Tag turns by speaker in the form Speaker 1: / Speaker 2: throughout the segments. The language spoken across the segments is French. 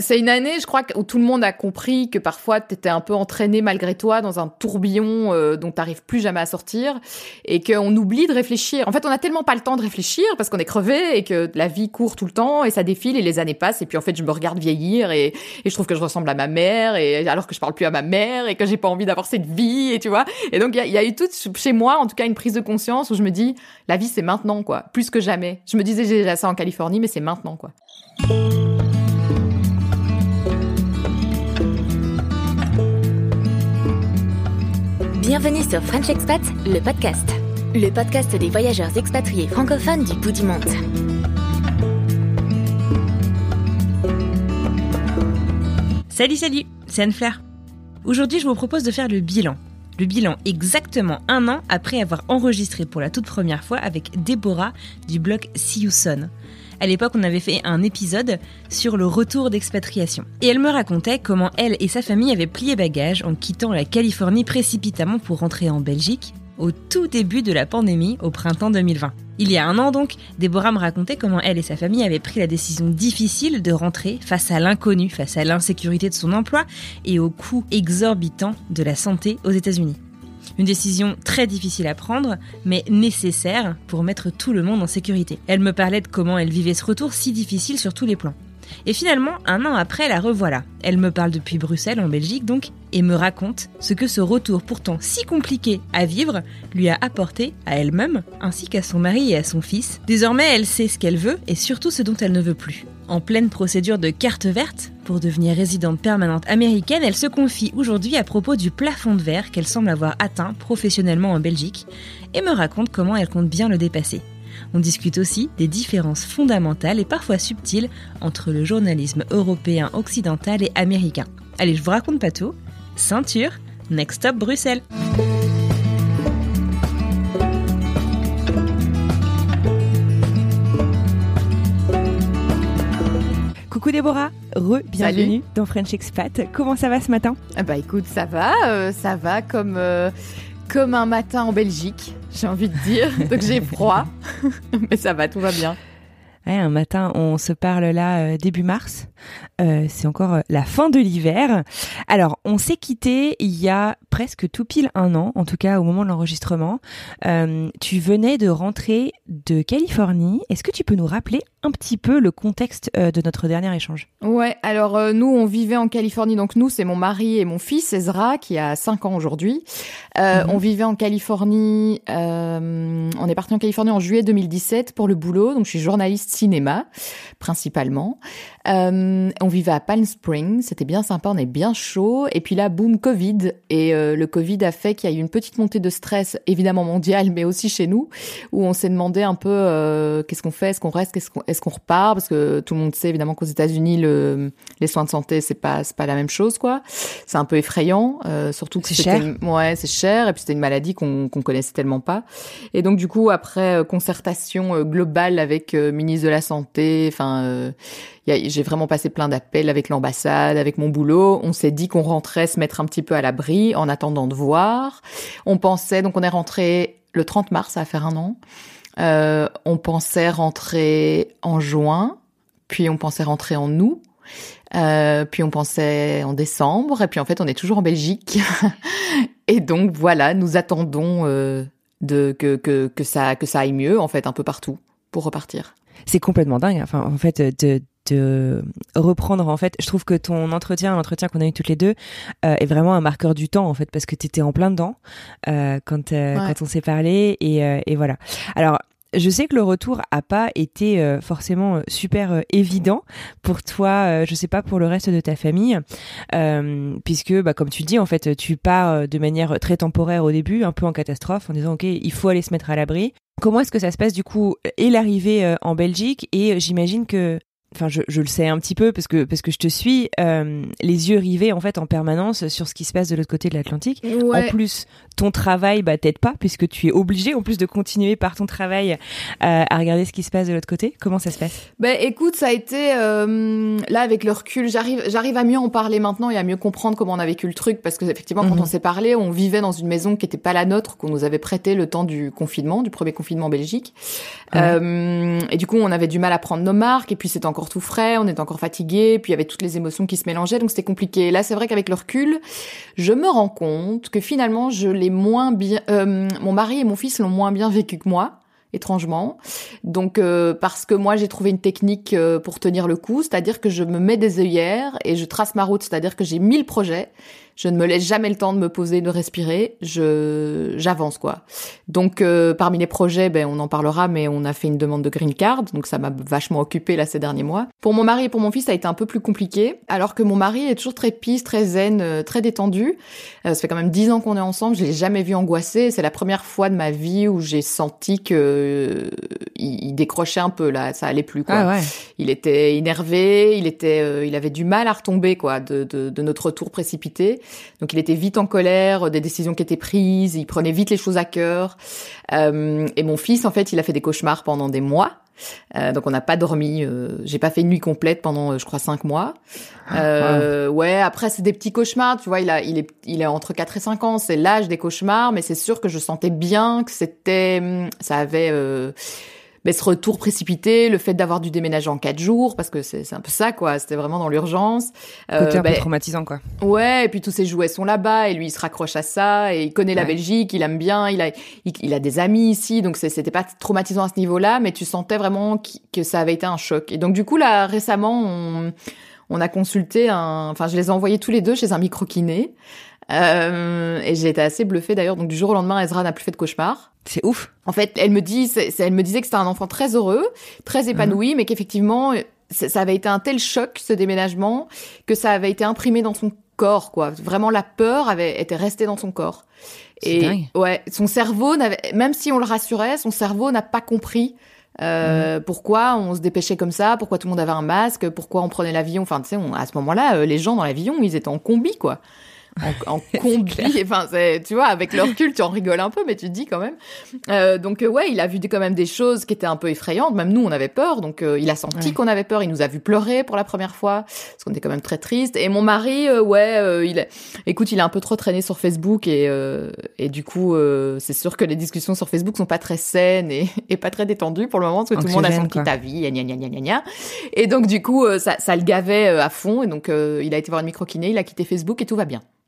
Speaker 1: C'est une année, je crois, où tout le monde a compris que parfois tu étais un peu entraîné malgré toi dans un tourbillon euh, dont tu plus jamais à sortir et qu'on oublie de réfléchir. En fait, on a tellement pas le temps de réfléchir parce qu'on est crevé et que la vie court tout le temps et ça défile et les années passent et puis en fait, je me regarde vieillir et, je trouve que je ressemble à ma mère et alors que je parle plus à ma mère et que j'ai pas envie d'avoir cette vie et tu vois. Et donc, il y, y a, eu tout chez moi, en tout cas, une prise de conscience où je me dis, la vie, c'est maintenant, quoi. Plus que jamais. Je me disais j'ai déjà ça en Californie, mais c'est maintenant, quoi.
Speaker 2: Bienvenue sur French Expat, le podcast. Le podcast des voyageurs expatriés francophones du bout du monde.
Speaker 3: Salut, salut, c'est Anne-Fleur. Aujourd'hui, je vous propose de faire le bilan. Le bilan exactement un an après avoir enregistré pour la toute première fois avec Déborah du blog See You Son. À l'époque, on avait fait un épisode sur le retour d'expatriation. Et elle me racontait comment elle et sa famille avaient plié bagage en quittant la Californie précipitamment pour rentrer en Belgique au tout début de la pandémie au printemps 2020. Il y a un an donc, Déborah me racontait comment elle et sa famille avaient pris la décision difficile de rentrer face à l'inconnu, face à l'insécurité de son emploi et au coût exorbitant de la santé aux États-Unis. Une décision très difficile à prendre, mais nécessaire pour mettre tout le monde en sécurité. Elle me parlait de comment elle vivait ce retour si difficile sur tous les plans. Et finalement, un an après, la revoilà. Elle me parle depuis Bruxelles, en Belgique donc, et me raconte ce que ce retour pourtant si compliqué à vivre lui a apporté à elle-même, ainsi qu'à son mari et à son fils. Désormais, elle sait ce qu'elle veut et surtout ce dont elle ne veut plus. En pleine procédure de carte verte, pour devenir résidente permanente américaine, elle se confie aujourd'hui à propos du plafond de verre qu'elle semble avoir atteint professionnellement en Belgique et me raconte comment elle compte bien le dépasser. On discute aussi des différences fondamentales et parfois subtiles entre le journalisme européen occidental et américain. Allez, je vous raconte pas tout. Ceinture, next stop Bruxelles. Coucou Déborah, re-bienvenue dans French Expat. Comment ça va ce matin
Speaker 1: ah Bah écoute, ça va, euh, ça va comme, euh, comme un matin en Belgique, j'ai envie de dire. Donc j'ai froid, mais ça va, tout va bien.
Speaker 3: Ouais, un matin, on se parle là euh, début mars. Euh, c'est encore euh, la fin de l'hiver. Alors, on s'est quitté il y a presque tout pile un an, en tout cas au moment de l'enregistrement. tu venais de rentrer de Californie. Est-ce que tu peux nous rappeler un petit peu le contexte de notre dernier échange?
Speaker 1: Ouais, alors nous, on vivait en Californie. Donc nous, c'est mon mari et mon fils, Ezra, qui a 5 ans aujourd'hui. Mhm. On vivait en Californie. on est parti en Californie en juillet 2017 pour le boulot. Donc je suis journaliste cinéma, principalement. Euh, on vivait à Palm Springs, c'était bien sympa, on est bien chaud. Et puis là, boum, Covid. Et euh, le Covid a fait qu'il y a eu une petite montée de stress, évidemment mondiale, mais aussi chez nous, où on s'est demandé un peu euh, qu'est-ce qu'on fait, est-ce qu'on reste, est-ce qu'on est qu'on repart, parce que tout le monde sait évidemment qu'aux États-Unis, le, les soins de santé, c'est pas c'est pas la même chose, quoi. C'est un peu effrayant, euh, surtout que
Speaker 3: c'est cher.
Speaker 1: ouais, c'est cher, et puis c'était une maladie qu'on qu'on connaissait tellement pas. Et donc du coup, après euh, concertation globale avec ministre de la santé, enfin j'ai vraiment passé plein d'appels avec l'ambassade, avec mon boulot. On s'est dit qu'on rentrait se mettre un petit peu à l'abri en attendant de voir. On pensait, donc on est rentré le 30 mars, ça va faire un an. Euh, on pensait rentrer en juin, puis on pensait rentrer en août. Euh, puis on pensait en décembre, et puis en fait on est toujours en Belgique. et donc voilà, nous attendons euh, de que, que, que ça que ça aille mieux en fait un peu partout pour repartir.
Speaker 3: C'est complètement dingue. Enfin, en fait, de, de reprendre en fait. Je trouve que ton entretien l'entretien qu'on a eu toutes les deux euh, est vraiment un marqueur du temps en fait parce que tu étais en plein dedans euh, quand euh, quand on s'est parlé et, et voilà. Alors je sais que le retour a pas été euh, forcément euh, super euh, évident pour toi, je sais pas pour le reste de ta famille, puisque bah, comme tu le dis en fait, tu pars de manière très temporaire au début, un peu en catastrophe, en disant ok, il faut aller se mettre à l'abri. Comment est-ce que ça se passe du coup et l'arrivée en Belgique et j'imagine que enfin je, je, le sais un petit peu parce que parce que je te suis euh, les yeux rivés en fait en permanence sur ce qui se passe de l'autre côté de l'Atlantique. En plus ton travail bah t'aide pas puisque tu es obligé en plus de continuer par ton travail euh, à regarder ce qui se passe de l'autre côté. Comment ça se passe?
Speaker 1: Ben écoute ça a été euh, là avec le recul j'arrive j'arrive à mieux en parler maintenant et à mieux comprendre comment on a vécu le truc parce que effectivement quand mhm. on s'est parlé on vivait dans une maison qui était pas la nôtre qu'on nous avait prêtée le temps du confinement du premier confinement en Belgique. Euh, et du coup on avait du mal à prendre nos marques et puis c'était encore tout frais, on était encore fatigué, puis il y avait toutes les émotions qui se mélangeaient, donc c'était compliqué. Là, c'est vrai qu'avec le recul, je me rends compte que finalement, je l'ai moins bien, euh, mon mari et mon fils l'ont moins bien vécu que moi étrangement. Donc euh, parce que moi j'ai trouvé une technique euh, pour tenir le coup, c'est-à-dire que je me mets des œillères et je trace ma route, c'est-à-dire que j'ai mille projets je ne me laisse jamais le temps de me poser, de respirer. Je j'avance quoi. Donc euh, parmi les projets, ben on en parlera, mais on a fait une demande de green card, donc ça m'a vachement occupé là ces derniers mois. Pour mon mari et pour mon fils, ça a été un peu plus compliqué, alors que mon mari est toujours très pisse, très zen, euh, très détendu. Euh, ça fait quand même dix ans qu'on est ensemble, je l'ai jamais vu angoissé. C'est la première fois de ma vie où j'ai senti que il, décrochait un peu là, ça allait plus quoi. Ah ouais. Il était énervé, il était, il avait du mal à retomber quoi de, de, de notre retour précipité. Donc il était vite en colère des décisions qui étaient prises, il prenait vite les choses à cœur. Euh, et mon fils, en fait, il a fait des cauchemars pendant des mois. Euh, donc on n'a pas dormi. Euh, j'ai pas fait une nuit complète pendant, je crois, cinq mois. Ah, ouais. Après c'est des petits cauchemars. Tu vois, il a, il est, il est entre 4 et 5 ans. C'est l'âge des cauchemars, mais c'est sûr que je sentais bien que c'était, hum, ça avait mais ce retour précipité, le fait d'avoir dû déménager en quatre jours, parce que c'est un peu ça, quoi. C'était vraiment dans l'urgence.
Speaker 3: Euh, Côté un peu ben, traumatisant, quoi.
Speaker 1: Ouais, et puis tous ses jouets sont là-bas, et lui, il se raccroche à ça, et il connaît la Belgique, il aime bien, il a, il, a des amis ici, donc c'était pas traumatisant à ce niveau-là, mais tu sentais vraiment que ça avait été un choc. Et donc, du coup, là, récemment, on, on a consulté un, enfin, je les ai envoyés tous les deux chez un micro-kiné. Euh, et j'ai été assez bluffée d'ailleurs. Donc du jour au lendemain, Ezra n'a plus fait de cauchemar.
Speaker 3: C'est ouf.
Speaker 1: En fait, elle me dit, elle me disait que c'était un enfant très heureux, très épanoui, mhm. mais qu'effectivement, ça avait été un tel choc ce déménagement que ça avait été imprimé dans son corps, quoi. Vraiment, la peur avait été restée dans son corps.
Speaker 3: Et dingue.
Speaker 1: ouais, son cerveau n'avait, même si on le rassurait, son cerveau n'a pas compris. Euh, mhm. Pourquoi on se dépêchait comme ça Pourquoi tout le monde avait un masque Pourquoi on prenait l'avion Enfin, tu sais, à ce moment-là, euh, les gens dans l'avion, ils étaient en combi, quoi en, en combi. enfin, tu vois, avec le recul, tu en rigoles un peu, mais tu te dis quand même. Euh, donc, euh, ouais, il a vu quand même des choses qui étaient un peu effrayantes. Même nous, on avait peur. Donc, euh, il a senti qu'on avait peur. Il nous a vu pleurer pour la première fois, parce qu'on était quand même très triste. Et mon mari, euh, ouais, il, écoute, il a un peu trop traîné sur Facebook et et du coup, c'est sûr que les discussions sur Facebook sont pas très saines et, et pas très détendues pour le moment, parce que tout le monde a son petit avis, gna gna gna. Et donc, du coup, ça, ça le gavait à fond. Et donc, il a été voir une micro-kiné, il a quitté Facebook et tout va bien.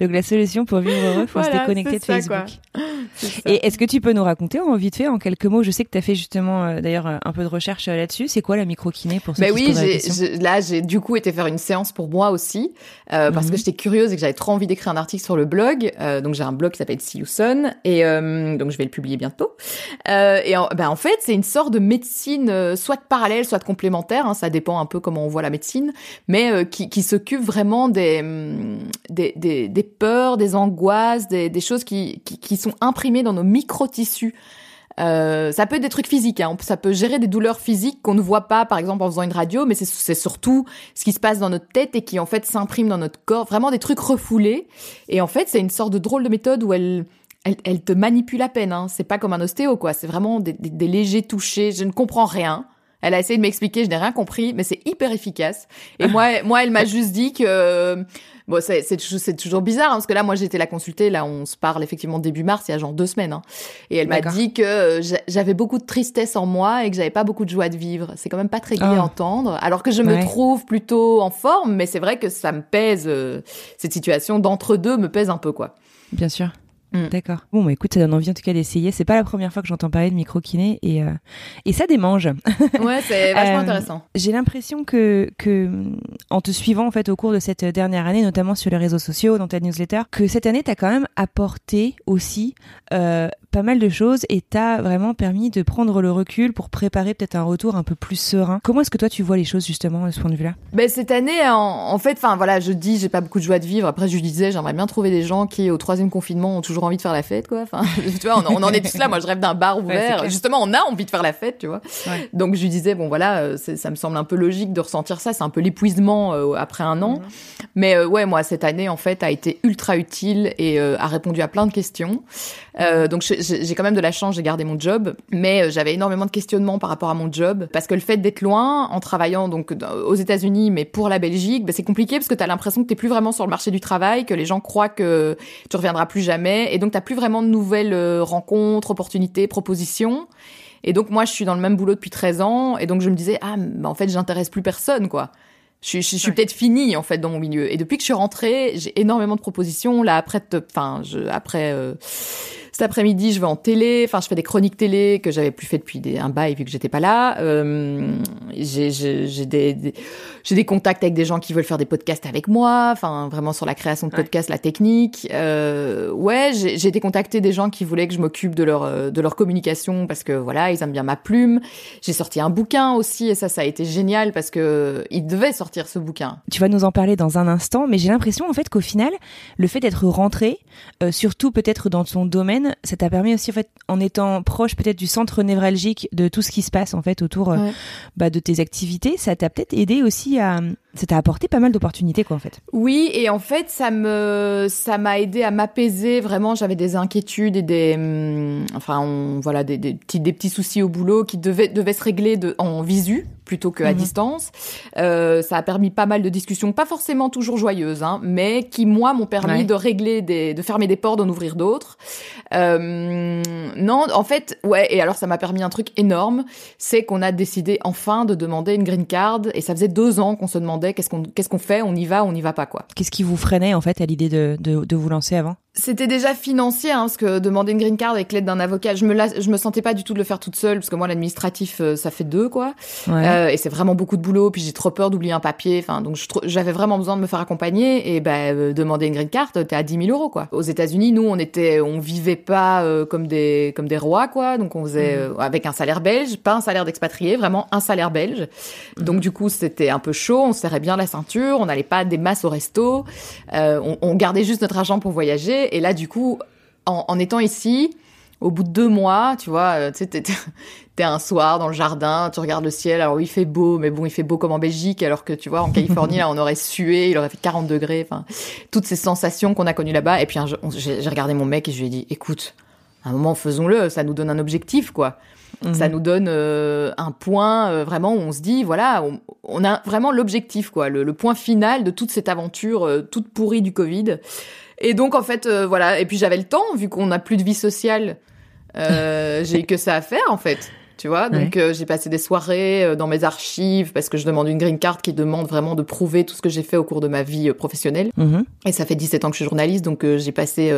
Speaker 3: Donc la solution pour vivre heureux, faut se déconnecter de Facebook. Et est-ce que tu peux nous raconter en vite fait, en quelques mots Je sais que tu as fait justement euh, d'ailleurs un peu de recherche euh, là-dessus. C'est quoi la microkiné pour ceux
Speaker 1: ben
Speaker 3: qui
Speaker 1: oui, se là j'ai du coup été faire une séance pour moi aussi euh, parce que mhm. j'étais curieuse et que j'avais trop envie d'écrire un article sur le blog. donc j'ai un blog qui s'appelle See You Son et donc je vais le publier bientôt. et en, ben, en fait c'est une sorte de médecine soit parallèle, soit complémentaire. Hein, ça dépend un peu comment on voit la médecine, mais qui, qui s'occupe vraiment des, des, des, des peurs, des angoisses, des, choses qui, qui, sont imprimées dans nos micro-tissus. Euh, ça peut être des trucs physiques, hein. ça peut gérer des douleurs physiques qu'on ne voit pas, par exemple en faisant une radio, mais c'est surtout ce qui se passe dans notre tête et qui en fait s'imprime dans notre corps, vraiment des trucs refoulés. Et en fait, c'est une sorte de drôle de méthode où elle, elle, elle te manipule à peine. Hein. C'est pas comme un ostéo, quoi. C'est vraiment des, des, des légers touchés. Je ne comprends rien. Elle a essayé de m'expliquer, je n'ai rien compris, mais c'est hyper efficace. Et moi, moi, elle m'a juste dit que bon, c'est c'est toujours bizarre hein, parce que là, moi, j'étais la consulter. Là, on se parle effectivement début mars, il y a genre deux semaines. Hein. Et elle m'a dit que euh, j'avais beaucoup de tristesse en moi et que j'avais pas beaucoup de joie de vivre. C'est quand même pas très gai à ah. entendre. Alors que je me trouve plutôt en forme, mais c'est vrai que ça me pèse. Euh, cette situation d'entre deux me pèse un peu, quoi.
Speaker 3: Bien sûr. Mm. D'accord. Bon, bah, écoute, ça donne envie en tout cas d'essayer. C'est pas la première fois que j'entends parler de micro-kiné et, euh, et ça démange.
Speaker 1: Ouais, c'est vachement intéressant.
Speaker 3: J'ai l'impression que, que, en te suivant en fait au cours de cette dernière année, notamment sur les réseaux sociaux, dans ta newsletter, que cette année, t'as quand même apporté aussi euh, pas mal de choses et t'as vraiment permis de prendre le recul pour préparer peut-être un retour un peu plus serein. Comment est-ce que toi tu vois les choses justement de ce point de vue-là?
Speaker 1: Ben cette année, en, fait, enfin voilà, je dis, j'ai pas beaucoup de joie de vivre. Après, je disais, j'aimerais bien trouver des gens qui, au troisième confinement, ont toujours envie de faire la fête, quoi. Enfin, tu vois, on, en est tous là. Moi, je rêve d'un bar ouvert. Justement, on a envie de faire la fête, tu vois. Donc, je lui disais, bon, voilà, euh, ça me semble un peu logique de ressentir ça. C'est un peu l'épuisement euh, après un an. Mhm. Mais euh, ouais, moi, cette année, en fait, a été ultra utile et a répondu à plein de questions. donc, j'ai quand même de la chance, j'ai gardé mon job, mais j'avais énormément de questionnements par rapport à mon job parce que le fait d'être loin, en travaillant donc aux États-Unis, mais pour la Belgique, bah, c'est compliqué parce que tu as l'impression que t'es plus vraiment sur le marché du travail, que les gens croient que tu reviendras plus jamais, et donc t'as plus vraiment de nouvelles euh, rencontres, opportunités, propositions. Et donc moi, je suis dans le même boulot depuis 13 ans, et donc je me disais ah, bah, en fait, j'intéresse plus personne, quoi. Je, je, suis peut-être finie en fait dans mon milieu. Et depuis que je suis rentrée, j'ai énormément de propositions. Là après, enfin, après. Euh, cet après-midi, je vais en télé. Enfin, je fais des chroniques télé que j'avais plus fait depuis des, un bail vu que j'étais pas là. Euh, j'ai des, des j'ai des contacts avec des gens qui veulent faire des podcasts avec moi. Enfin, vraiment sur la création de podcasts, la technique. Euh, ouais, j'ai été contacté des gens qui voulaient que je m'occupe de leur euh, de leur communication parce que voilà, ils aiment bien ma plume. J'ai sorti un bouquin aussi et ça, ça a été génial parce que il devait sortir ce bouquin.
Speaker 3: Tu vas nous en parler dans un instant, mais j'ai l'impression en fait qu'au final, le fait d'être rentré, euh, surtout peut-être dans ton domaine ça t'a permis aussi en fait en étant proche peut-être du centre névralgique de tout ce qui se passe en fait autour euh, bah, de tes activités, ça t'a peut-être aidé aussi à ça t'a apporté pas mal d'opportunités quoi en fait.
Speaker 1: Oui et en fait ça me ça m'a aidé à m'apaiser vraiment j'avais des inquiétudes et des hum, enfin voilà des, des, petits des petits soucis au boulot qui devaient devaient se régler de, en visu plutôt qu'à mhm. distance. Euh, ça a permis pas mal de discussions, pas forcément toujours joyeuses, hein, mais qui moi m'ont permis de régler des, de fermer des portes, d'en ouvrir d'autres. Euh, non, en fait, ouais. Et alors ça m'a permis un truc énorme, c'est qu'on a décidé enfin de demander une green card, et ça faisait deux ans qu'on se demandait qu'est-ce qu'on fait, on y va, on n'y va pas quoi.
Speaker 3: Qu'est-ce qui vous freinait en fait à l'idée de, de vous lancer avant?
Speaker 1: C'était déjà financier, hein, parce que demander une green card avec l'aide d'un avocat, je me je me sentais pas du tout de le faire toute seule, parce que moi l'administratif euh, ça fait deux quoi, euh, et c'est vraiment beaucoup de boulot, puis j'ai trop peur d'oublier un papier, enfin donc j'avais vraiment besoin de me faire accompagner, et ben euh, demander une green card, t'es à 10 000 euros quoi. Aux États-Unis, nous on était, on vivait pas comme des comme des rois quoi, donc on faisait mhm. avec un salaire belge, pas un salaire d'expatrié, vraiment un salaire belge. Mhm. Donc du coup c'était un peu chaud, on serrait bien la ceinture, on n'allait pas des masses au resto, on, on gardait juste notre argent pour voyager et là, du coup, en, étant ici, au bout de deux mois, tu vois, euh, tu sais, t'es un soir dans le jardin, tu regardes le ciel, alors oui, il fait beau, mais bon, il fait beau comme en Belgique, alors que tu vois, en Californie, là, on aurait sué, il aurait fait 40 degrés, enfin, toutes ces sensations qu'on a connues là-bas. Et puis, j'ai regardé mon mec et je lui ai dit, écoute, un moment, faisons-le, ça nous donne un objectif, quoi. Ça mhm. nous donne euh, un point euh, vraiment où on se dit voilà on, a vraiment l'objectif quoi le, point final de toute cette aventure toute pourrie du Covid et donc en fait, euh, voilà. Et puis j'avais le temps vu qu'on n'a plus de vie sociale. Euh, j'ai que ça à faire en fait tu vois. Donc euh, j'ai passé des soirées euh, dans mes archives parce que je demande une green card qui demande vraiment de prouver tout ce que j'ai fait au cours de ma vie euh, professionnelle. Mhm. Et ça fait 17 ans que je suis journaliste, donc j'ai passé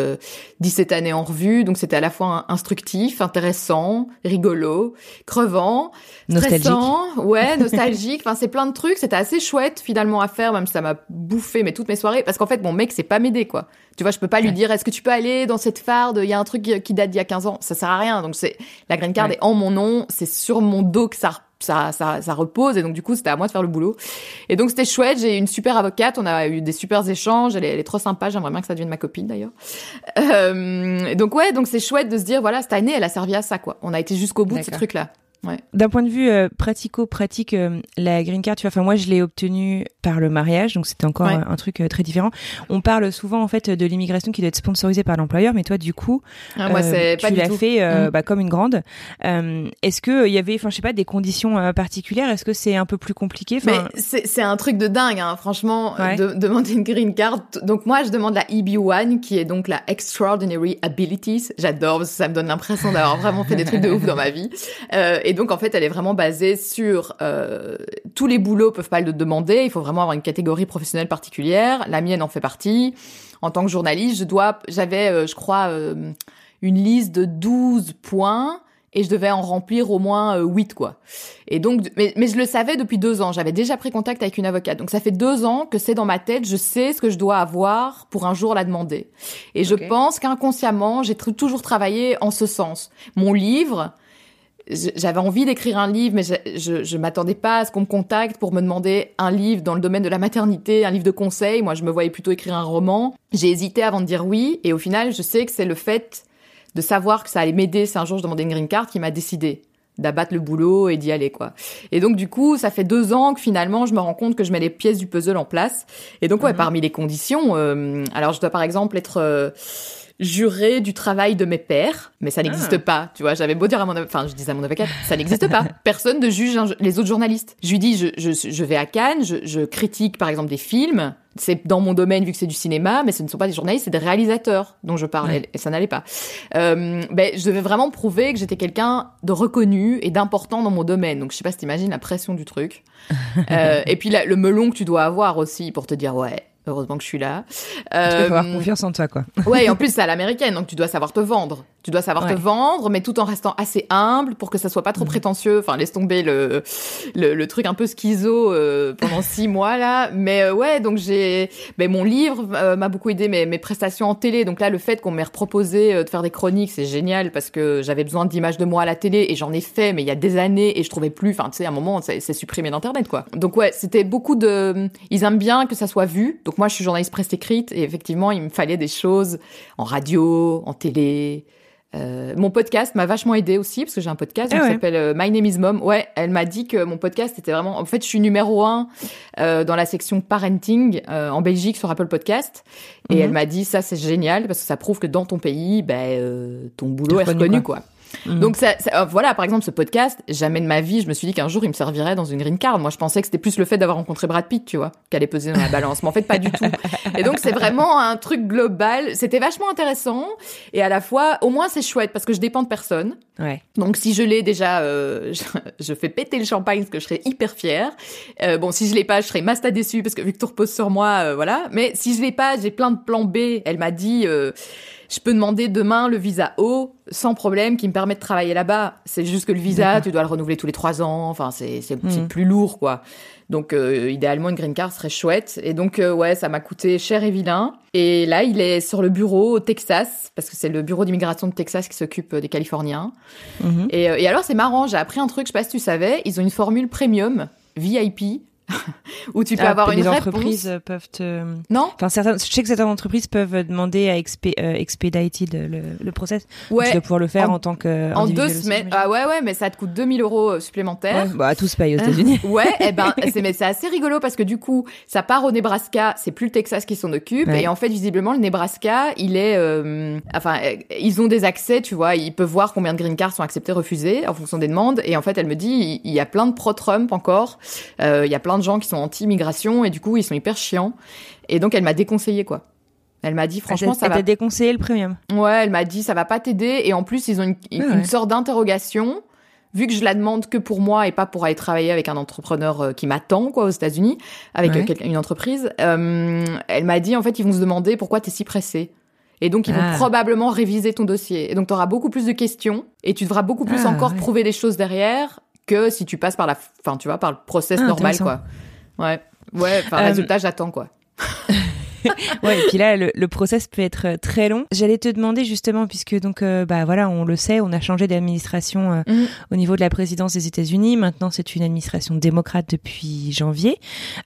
Speaker 1: 17 années en revue. Donc c'était à la fois instructif, intéressant, rigolo, crevant, stressant, ouais, nostalgique. enfin c'est plein de trucs. C'était assez chouette finalement à faire, même si ça m'a bouffé mais toutes mes soirées. Parce qu'en fait mon mec c'est pas m'aider quoi. Tu vois, je peux pas lui dire est-ce que tu peux aller dans cette farde, il y a un truc qui date d'il y a 15 ans, ça sert à rien. Donc c'est la green card est en mon nom, c'est sur mon dos que ça ça, ça, ça repose. Et donc du coup c'était à moi de faire le boulot. Et donc c'était chouette. J'ai une super avocate. On a eu des super échanges. Elle est, elle est trop sympa. J'aimerais bien que ça devienne ma copine d'ailleurs. Euh, donc ouais donc c'est chouette de se dire voilà cette année elle a servi à ça quoi. On a été jusqu'au bout de ce truc là
Speaker 3: d'un point de vue euh, pratico-pratique, euh, la green card, tu vois, enfin moi je l'ai obtenue par le mariage, donc c'était encore un, truc euh, très différent. On parle souvent en fait de l'immigration qui doit être sponsorisée par l'employeur, mais toi du coup,
Speaker 1: ah, moi,
Speaker 3: tu l'as fait mm. bah, comme une grande. Est-ce que il y avait, enfin je sais pas, des conditions particulières? Est-ce que c'est un peu plus compliqué?
Speaker 1: Mais c'est un truc de dingue, hein, franchement, de demander une green card. Donc moi je demande la EB1, qui est donc la Extraordinary Abilities. J'adore parce que ça me donne l'impression d'avoir vraiment fait des trucs de ouf dans ma vie. Euh, Et donc en fait, elle est vraiment basée sur euh, tous les boulots peuvent pas le demander. Il faut vraiment avoir une catégorie professionnelle particulière. La mienne en fait partie. En tant que journaliste, je dois, j'avais, euh, je crois, euh, une liste de 12 points et je devais en remplir au moins euh, 8 quoi. Et donc, mais, mais je le savais depuis deux ans. J'avais déjà pris contact avec une avocate. Donc ça fait deux ans que c'est dans ma tête. Je sais ce que je dois avoir pour un jour la demander. Et je pense qu'inconsciemment, j'ai toujours travaillé en ce sens. Mon livre, j'avais envie d'écrire un livre, mais je, je m'attendais pas à ce qu'on me contacte pour me demander un livre dans le domaine de la maternité, un livre de conseils. Moi, je me voyais plutôt écrire un roman. J'ai hésité avant de dire oui, et au final, je sais que c'est le fait de savoir que ça allait m'aider si un jour je demandais une green card qui m'a décidé d'abattre le boulot et d'y aller quoi. Et donc du coup, ça fait deux ans que finalement je me rends compte que je mets les pièces du puzzle en place. Et donc ouais,
Speaker 3: Mhm.
Speaker 1: parmi les conditions, euh, alors je dois par exemple être euh, juré du travail de mes pairs, mais ça n'existe
Speaker 3: Ah.
Speaker 1: pas. Tu vois, j'avais beau dire à mon, enfin je disais à mon avocate, ça n'existe pas. Personne ne juge les autres journalistes. Je lui dis, je, je, je vais à Cannes, je, je critique par exemple des films. C'est dans mon domaine vu que c'est du cinéma, mais ce ne sont pas des journalistes, c'est des réalisateurs dont je parle,
Speaker 3: Ouais.
Speaker 1: et ça n'allait pas. Euh, ben, je devais vraiment prouver que j'étais quelqu'un de reconnu et d'important dans mon domaine. Donc, je sais pas si t'imagines la pression du truc. Euh, et puis, le melon que tu dois avoir aussi pour te dire, ouais, heureusement que je suis là.
Speaker 3: Tu
Speaker 1: Euh,
Speaker 3: peux avoir confiance en toi, quoi.
Speaker 1: Ouais, et en plus, c'est à l'américaine, donc tu dois savoir te vendre. Tu dois savoir
Speaker 3: Ouais.
Speaker 1: te vendre, mais tout en restant assez humble pour que ça soit pas trop
Speaker 3: Mhm.
Speaker 1: prétentieux. Enfin, laisse tomber le, le, le truc un peu schizo euh, pendant six mois, là. Mais euh, ouais, donc j'ai... Ben, mon livre euh, m'a beaucoup aidé, mes, mes prestations en télé. Donc là, le fait qu'on m'ait reproposé euh, de faire des chroniques, c'est génial parce que j'avais besoin d'images de moi à la télé et j'en ai fait, mais il y a des années et je trouvais plus... Enfin, tu sais, à un moment, c'est supprimé d'Internet, quoi. Donc ouais, c'était beaucoup de... Ils aiment bien que ça soit vu. Donc moi, je suis journaliste presse écrite et effectivement, il me fallait des choses en radio, en télé. Euh, mon podcast m'a vachement aidé aussi parce que j'ai un podcast
Speaker 3: Ah
Speaker 1: qui
Speaker 3: ouais.
Speaker 1: s'appelle euh, My Name is Mom. Ouais, elle m'a dit que mon podcast était vraiment. En fait, je suis numéro un euh, dans la section parenting euh, en Belgique sur Apple Podcast. Et
Speaker 3: Mhm.
Speaker 1: elle m'a dit ça c'est génial parce que ça prouve que dans ton pays, ben euh, ton boulot est
Speaker 3: reconnu,
Speaker 1: reconnu quoi.
Speaker 3: Mhm.
Speaker 1: Donc ça, ça- euh, voilà, par exemple, ce podcast, jamais de ma vie, je me suis dit qu'un jour il me servirait dans une green card. Moi, je pensais que c'était plus le fait d'avoir rencontré Brad Pitt, tu vois, qu'allait peser dans la balance. Mais en fait, pas du tout. Et donc, c'est vraiment un truc global. C'était vachement intéressant. Et à la fois, au moins, c'est chouette parce que je dépends de personne.
Speaker 3: Ouais.
Speaker 1: Donc, si je l'ai déjà, euh, je, je fais péter le champagne parce que je serais hyper fière. Euh, bon, si je l'ai pas, je serais masta déçue parce que vu que tout repose sur moi, euh, voilà. Mais si je l'ai pas, j'ai plein de plans B. Elle m'a dit, je peux demander demain le visa O sans problème qui me permet de travailler là-bas. C'est juste que le visa, tu dois le renouveler tous les trois ans. Enfin, c'est
Speaker 3: Mhm.
Speaker 1: plus lourd, quoi. Donc, euh, idéalement, une green card serait chouette. Et donc, euh, ouais, ça m'a coûté cher et vilain. Et là, il est sur le bureau au Texas, parce que c'est le bureau d'immigration de Texas qui s'occupe euh, des Californiens.
Speaker 3: Mhm.
Speaker 1: Et, euh, et alors, c'est marrant, j'ai appris un truc, je sais pas si tu savais, ils ont une formule premium, VIP, où tu peux
Speaker 3: Ah,
Speaker 1: avoir
Speaker 3: les
Speaker 1: une
Speaker 3: entreprises
Speaker 1: réponse.
Speaker 3: euh, peuvent te.
Speaker 1: Non
Speaker 3: Enfin, certaines, je sais que certaines entreprises peuvent demander à expé, euh, expedited le, le process. Tu
Speaker 1: Ouais,
Speaker 3: dois pouvoir le faire
Speaker 1: En-
Speaker 3: en, tant que.
Speaker 1: en deux semaines. Ah ouais, ouais, mais ça te coûte 2000 euros euh, supplémentaires.
Speaker 3: Ouais, bah, tous payent aux États-Unis.
Speaker 1: Ouais, eh ben c'est mais c'est assez rigolo parce que du coup, ça part au Nebraska, c'est plus le Texas qui s'en occupe
Speaker 3: Ouais.
Speaker 1: et en fait visiblement le Nebraska, il est euh, enfin euh, ils ont des accès, tu vois, ils peuvent voir combien de green cards sont acceptés, refusés en fonction des demandes et en fait elle me dit il y a plein de pro-Trump encore, Euh, il y a plein de gens qui sont anti-immigration et du coup, ils sont hyper chiants et donc elle m'a déconseillé quoi. Elle m'a dit franchement
Speaker 3: elle
Speaker 1: ça
Speaker 3: t'a
Speaker 1: va
Speaker 3: déconseillé le premium.
Speaker 1: Ouais, elle m'a dit ça va pas t'aider et en plus ils ont une, une,
Speaker 3: ouais.
Speaker 1: sorte d'interrogation vu que je la demande que pour moi et pas pour aller travailler avec un entrepreneur euh, qui m'attend quoi aux États-Unis avec
Speaker 3: Ouais.
Speaker 1: une entreprise. euh, elle m'a dit en fait ils vont se demander pourquoi t'es si pressé. Et donc ils vont
Speaker 3: Ah.
Speaker 1: probablement réviser ton dossier et donc tu auras beaucoup plus de questions et tu devras beaucoup plus
Speaker 3: Ah,
Speaker 1: encore prouver des choses derrière que si tu passes par la enfin tu vois par le process
Speaker 3: Ah,
Speaker 1: normal quoi. Ouais. Ouais, enfin
Speaker 3: Euh,
Speaker 1: résultat j'attends quoi.
Speaker 3: Ouais, et puis là, le, le process peut être euh, très long. J'allais te demander justement, puisque donc, euh, bah voilà, on le sait, on a changé d'administration euh,
Speaker 1: Mhm.
Speaker 3: au niveau de la présidence des États-Unis. Maintenant, c'est une administration démocrate depuis janvier.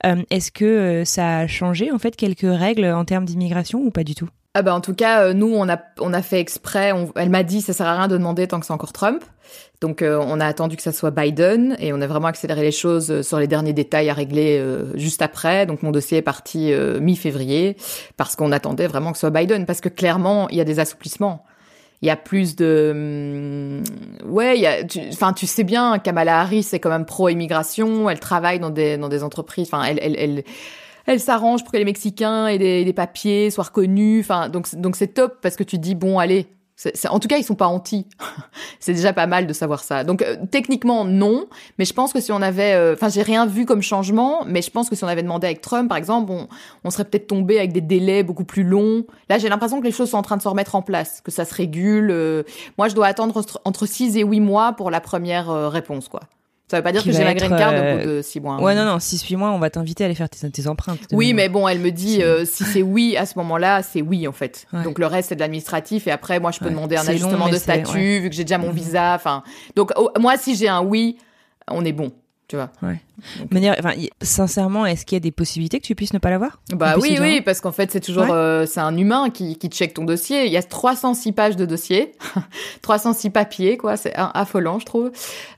Speaker 3: Euh, Est-ce que ça a changé en fait quelques règles en termes d'immigration ou pas du tout?
Speaker 1: Ah bah en tout cas, euh, nous on a on a fait exprès. on- elle m'a dit ça sert à rien de demander tant que c'est encore Trump. Donc euh, on a attendu que ça soit Biden et on a vraiment accéléré les choses euh, sur les derniers détails à régler euh, juste après. Donc mon dossier est parti euh, mi-février parce qu'on attendait vraiment que ce soit Biden parce que clairement il y a des assouplissements. Il y a plus de hum, ouais, il y a tu enfin tu sais bien Kamala Harris c'est quand même pro immigration, elle travaille dans des dans des entreprises, enfin elle elle elle elle s'arrange pour que les Mexicains et des, papiers soient reconnus. Enfin, donc donc c'est top parce que tu dis bon allez, en tout cas, ils sont pas anti. c'est déjà pas mal de savoir ça. Donc euh, techniquement non, mais je pense que si on avait, euh, enfin j'ai rien vu comme changement, mais je pense que si on avait demandé avec Trump, par exemple, on, on serait peut-être tombé avec des délais beaucoup plus longs. Là, j'ai l'impression que les choses sont en train de se remettre en place, que ça se régule. Euh. Moi, je dois attendre entre 6 et 8 mois pour la première réponse, quoi. Ça veut pas dire que j'ai la green card au bout euh, de six mois.
Speaker 3: Ouais, non, non, 6-8 mois, on va t'inviter à aller faire tes, empreintes.
Speaker 1: Oui, mais bon, elle me dit, euh, si c'est oui, à ce moment-là, c'est oui, en fait. Donc le reste, c'est de l'administratif. Et après, moi, je peux demander un ajustement de statut, vu que j'ai déjà mon mhm. visa. Enfin, donc, moi, si j'ai un oui, on est bon tu vois.
Speaker 3: Ouais. manière, enfin, sincèrement, est-ce qu'il y a des possibilités que tu puisses ne pas l'avoir?
Speaker 1: Bah oui, oui, parce qu'en fait, c'est toujours, euh, c'est un humain qui, qui check ton dossier. Il y a 306 pages de dossier, 306 papiers, quoi. C'est affolant, je trouve.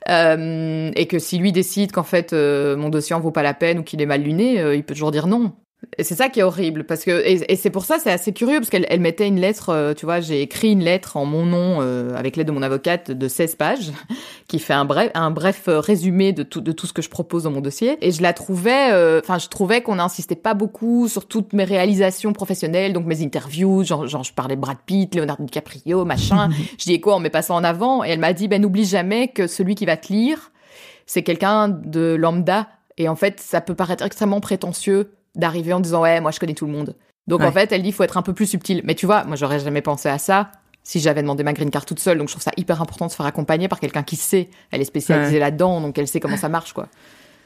Speaker 1: Euh, et que si lui décide qu'en fait euh, mon dossier en vaut pas la peine ou qu'il est mal luné, il peut toujours dire non. Et c'est ça qui est horrible parce que et, c'est pour ça c'est assez curieux parce qu'elle elle mettait une lettre euh, tu vois j'ai écrit une lettre en mon nom euh, avec l'aide de mon avocate de 16 pages qui fait un bref un bref euh, résumé de tout de tout ce que je propose dans mon dossier. Et je la trouvais enfin je trouvais qu'on n'insistait pas beaucoup sur toutes mes réalisations professionnelles donc mes interviews genre, genre je parlais de Brad Pitt Leonardo DiCaprio machin. Je dis quoi on met pas ça en avant. Et elle m'a dit ben n'oublie jamais que celui qui va te lire c'est quelqu'un de lambda. Et en fait ça peut paraître extrêmement prétentieux d'arriver en disant ouais moi je connais tout le monde. Donc en fait elle dit faut être un peu plus subtil. Mais tu vois moi j'aurais jamais pensé à ça si j'avais demandé ma green card toute seule. Donc je trouve ça hyper important de se faire accompagner par quelqu'un qui sait. Elle est spécialisée là-dedans donc elle sait comment ça marche quoi.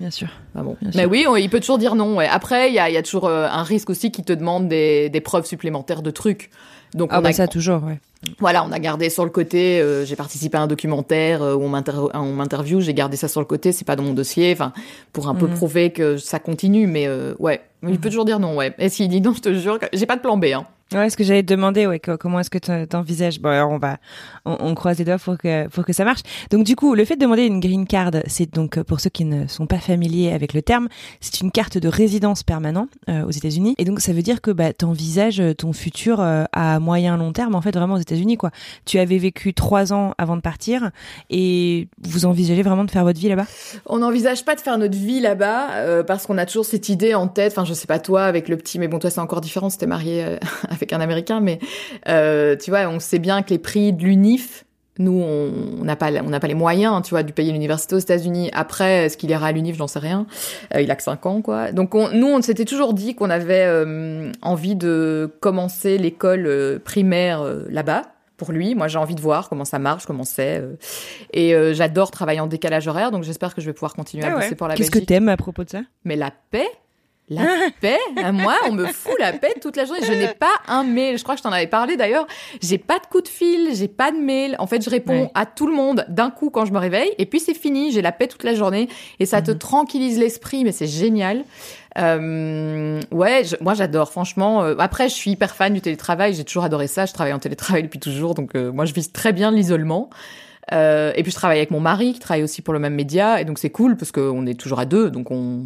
Speaker 3: Bien sûr.
Speaker 1: Ah bon. mais oui, il peut toujours dire non. Ouais. Après, il y a, y a, toujours euh, un risque aussi qui te demande des, des preuves supplémentaires de trucs.
Speaker 3: Donc ah on bah a... ça toujours, ouais.
Speaker 1: Voilà, on a gardé sur le côté. Euh, j'ai participé à un documentaire euh, où on m'interview. J'ai gardé ça sur le côté. C'est pas dans mon dossier. Enfin, pour un peu mhm. prouver que ça continue. Mais euh, ouais, il peut toujours dire non. Ouais. Et s'il dit non, je te jure, j'ai pas de plan B. Hein.
Speaker 3: Ouais, ce que j'allais te demander, ouais, comment est-ce que t'envisages? Bon, alors on va, on, croise les doigts pour que pour que ça marche. Donc du coup, le fait de demander une green card, c'est donc pour ceux qui ne sont pas familiers avec le terme, c'est une carte de résidence permanent euh, aux États-Unis. Et donc ça veut dire que bah t'envisages ton futur euh, à moyen long terme, en fait, vraiment aux États-Unis, quoi. Tu avais vécu trois ans avant de partir, et vous envisagez vraiment de faire votre vie là-bas?
Speaker 1: On n'envisage pas de faire notre vie là-bas euh, parce qu'on a toujours cette idée en tête. Enfin, je sais pas toi avec le petit, mais bon, toi c'est encore différent. C'était marié avec un Américain, mais euh, tu vois, on sait bien que les prix de l'UNIF, nous, on n'a pas, on n'a pas les moyens, tu vois, du payer l'université aux États-Unis. Après, est-ce qu'il ira à l'UNIF, j'en sais rien. Euh, il a que 5 ans, quoi. Donc, nous, on s'était toujours dit qu'on avait euh, envie de commencer l'école primaire là-bas pour lui. Moi, j'ai envie de voir comment ça marche, comment c'est. et j'adore travailler en décalage horaire, donc j'espère que je vais pouvoir continuer à ah bosser pour la
Speaker 3: Belgique. Qu'est-ce que t'aimes à propos de ça?
Speaker 1: Mais la paix, la paix, moi, on me fout la paix toute la journée. Je n'ai pas un mail. Je crois que je t'en avais parlé d'ailleurs. J'ai pas de coup de fil, j'ai pas de mail. En fait, je réponds à tout le monde d'un coup quand je me réveille, et puis c'est fini. J'ai la paix toute la journée, et ça te mhm. tranquillise l'esprit, mais c'est génial. Euh, ouais, moi j'adore, franchement. Euh, après, je suis hyper fan du télétravail. J'ai toujours adoré ça. Je travaille en télétravail depuis toujours, donc euh, moi je vis très bien l'isolement. Euh, et puis je travaille avec mon mari qui travaille aussi pour le même média et donc c'est cool parce qu'on est toujours à deux donc on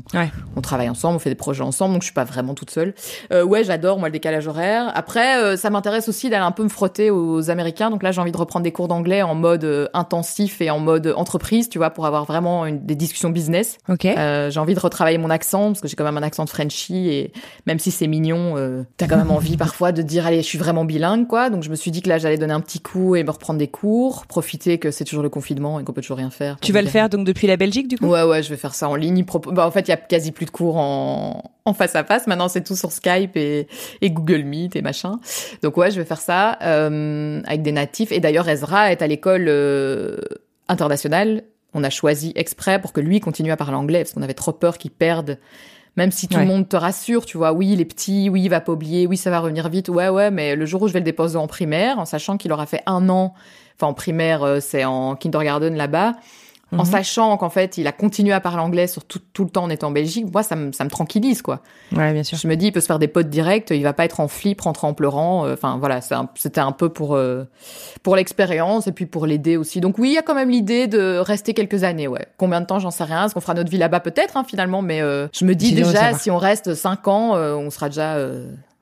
Speaker 1: on travaille ensemble, on fait des projets ensemble donc je suis pas vraiment toute seule. Euh, ouais, j'adore moi le décalage horaire. Après euh, ça m'intéresse aussi d'aller un peu me frotter aux Américains donc là j'ai envie de reprendre des cours d'anglais en mode euh, intensif et en mode entreprise, tu vois, pour avoir vraiment une, des discussions business.
Speaker 3: OK.
Speaker 1: Euh, j'ai envie de retravailler mon accent parce que j'ai quand même un accent de Frenchy et même si c'est mignon, t'as quand même envie parfois de dire allez, je suis vraiment bilingue quoi. Donc je me suis dit que là j'allais donner un petit coup et me reprendre des cours, profiter que c'est toujours le confinement et qu'on peut toujours rien faire.
Speaker 3: Tu vas le faire donc depuis la Belgique du coup?
Speaker 1: Ouais ouais, je vais faire ça en ligne. Bah, en fait, il y a quasi plus de cours en, en face à face. Maintenant, c'est tout sur Skype et, et Google Meet et machin. Donc ouais, je vais faire ça euh, avec des natifs. Et d'ailleurs, Ezra est à l'école euh, internationale. On a choisi exprès pour que lui continue à parler anglais parce qu'on avait trop peur qu'il perde même si tout le monde te rassure, tu vois, oui, il est petit, oui, il va pas oublier, oui, ça va revenir vite, ouais, ouais, mais le jour où je vais le déposer en primaire, en sachant qu'il aura fait un an enfin en primaire, euh, c'est en kindergarten là-bas. En mhm. sachant qu'en fait, il a continué à parler anglais sur tout, tout le temps en étant en Belgique, moi, ça me, ça me tranquillise, quoi.
Speaker 3: Ouais, bien sûr.
Speaker 1: Je me dis, il peut se faire des potes directs, il va pas être en flip, rentrer en pleurant. Euh, enfin, voilà, c'était un, peu pour, euh, pour l'expérience et puis pour l'aider aussi. Donc oui, il y a quand même l'idée de rester quelques années, ouais. Combien de temps, j'en sais rien. Est-ce qu'on fera notre vie là-bas? Peut-être, hein, finalement, mais je me dis déjà, si on reste cinq ans, on sera déjà,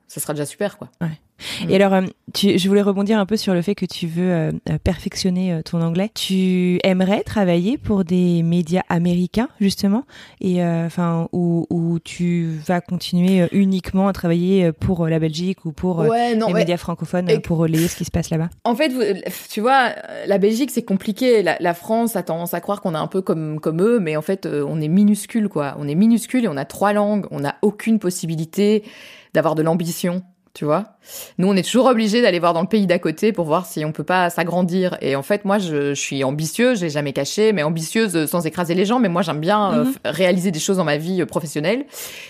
Speaker 1: ça sera déjà super, quoi.
Speaker 3: Ouais. Et mm. alors, euh, tu, je voulais rebondir un peu sur le fait que tu veux euh, euh, perfectionner ton anglais. Tu aimerais travailler pour des médias américains justement, et enfin où, où, tu vas continuer uniquement à travailler pour la Belgique ou pour les médias francophones pour relayer ce qui se passe là-bas?
Speaker 1: En fait, tu vois, la Belgique c'est compliqué. La, la, France a tendance à croire qu'on est un peu comme comme eux, mais en fait, on est minuscule quoi. On est minuscule et on a trois langues. On n'a aucune possibilité d'avoir de l'ambition tu vois. Nous, on est toujours obligé d'aller voir dans le pays d'à côté pour voir si on peut pas s'agrandir. Et en fait, moi, je, suis ambitieuse, j'ai jamais caché, mais ambitieuse sans écraser les gens. Mais moi, j'aime bien euh, mhm. réaliser des choses dans ma vie euh, professionnelle.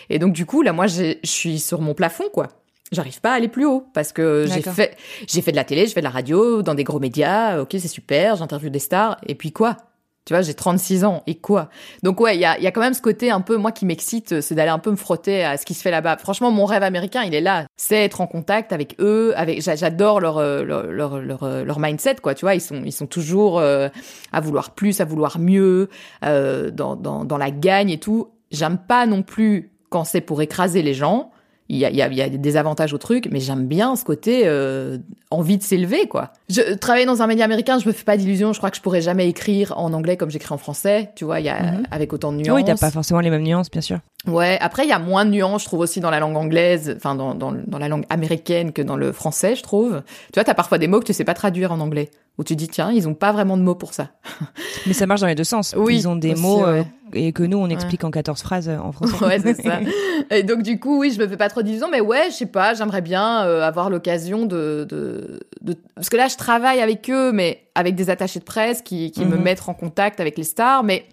Speaker 1: Et donc, du coup, là, moi, je suis sur mon plafond, quoi. J'arrive pas à aller plus haut parce que j'ai fait, j'ai fait de la télé, je fais de la radio, dans des gros médias. Ok, c'est super, j'interviewe des stars. Et puis quoi? Tu vois, j'ai 36 ans et quoi? Donc ouais, il y a, y a quand même ce côté un peu moi qui m'excite, c'est d'aller un peu me frotter à ce qui se fait là-bas. Franchement, mon rêve américain, il est là. C'est être en contact avec eux, avec j'adore leur, euh, leur leur, leur euh, leur mindset quoi. Tu vois, ils sont ils sont toujours euh, à vouloir plus, à vouloir mieux, euh, dans dans dans la gagne et tout. J'aime pas non plus quand c'est pour écraser les gens il y a, y, a, y a, des avantages au truc, mais j'aime bien ce côté euh, envie de s'élever, quoi. Je travaille dans un média américain, je me fais pas d'illusions. Je crois que je pourrais jamais écrire en anglais comme j'écris en français. Tu vois, il y a mhm. avec autant de nuances.
Speaker 3: Oui, t'as pas forcément les mêmes nuances, bien sûr.
Speaker 1: Ouais. Après, il y a moins de nuances, je trouve aussi dans la langue anglaise, enfin dans, dans, dans la langue américaine que dans le français, je trouve. Tu vois, t'as parfois des mots que tu sais pas traduire en anglais où tu dis tiens ils ont pas vraiment de mots pour ça.
Speaker 3: Mais ça marche dans les deux sens. Oui, ils ont des mots euh, et que nous on explique en 14 phrases euh, en français.
Speaker 1: Ouais c'est ça. et donc du coup oui je me fais pas trop d'illusions mais ouais je sais pas j'aimerais bien euh, avoir l'occasion de, de, de, parce que là je travaille avec eux mais avec des attachés de presse qui, qui me mhm. mettent en contact avec les stars mais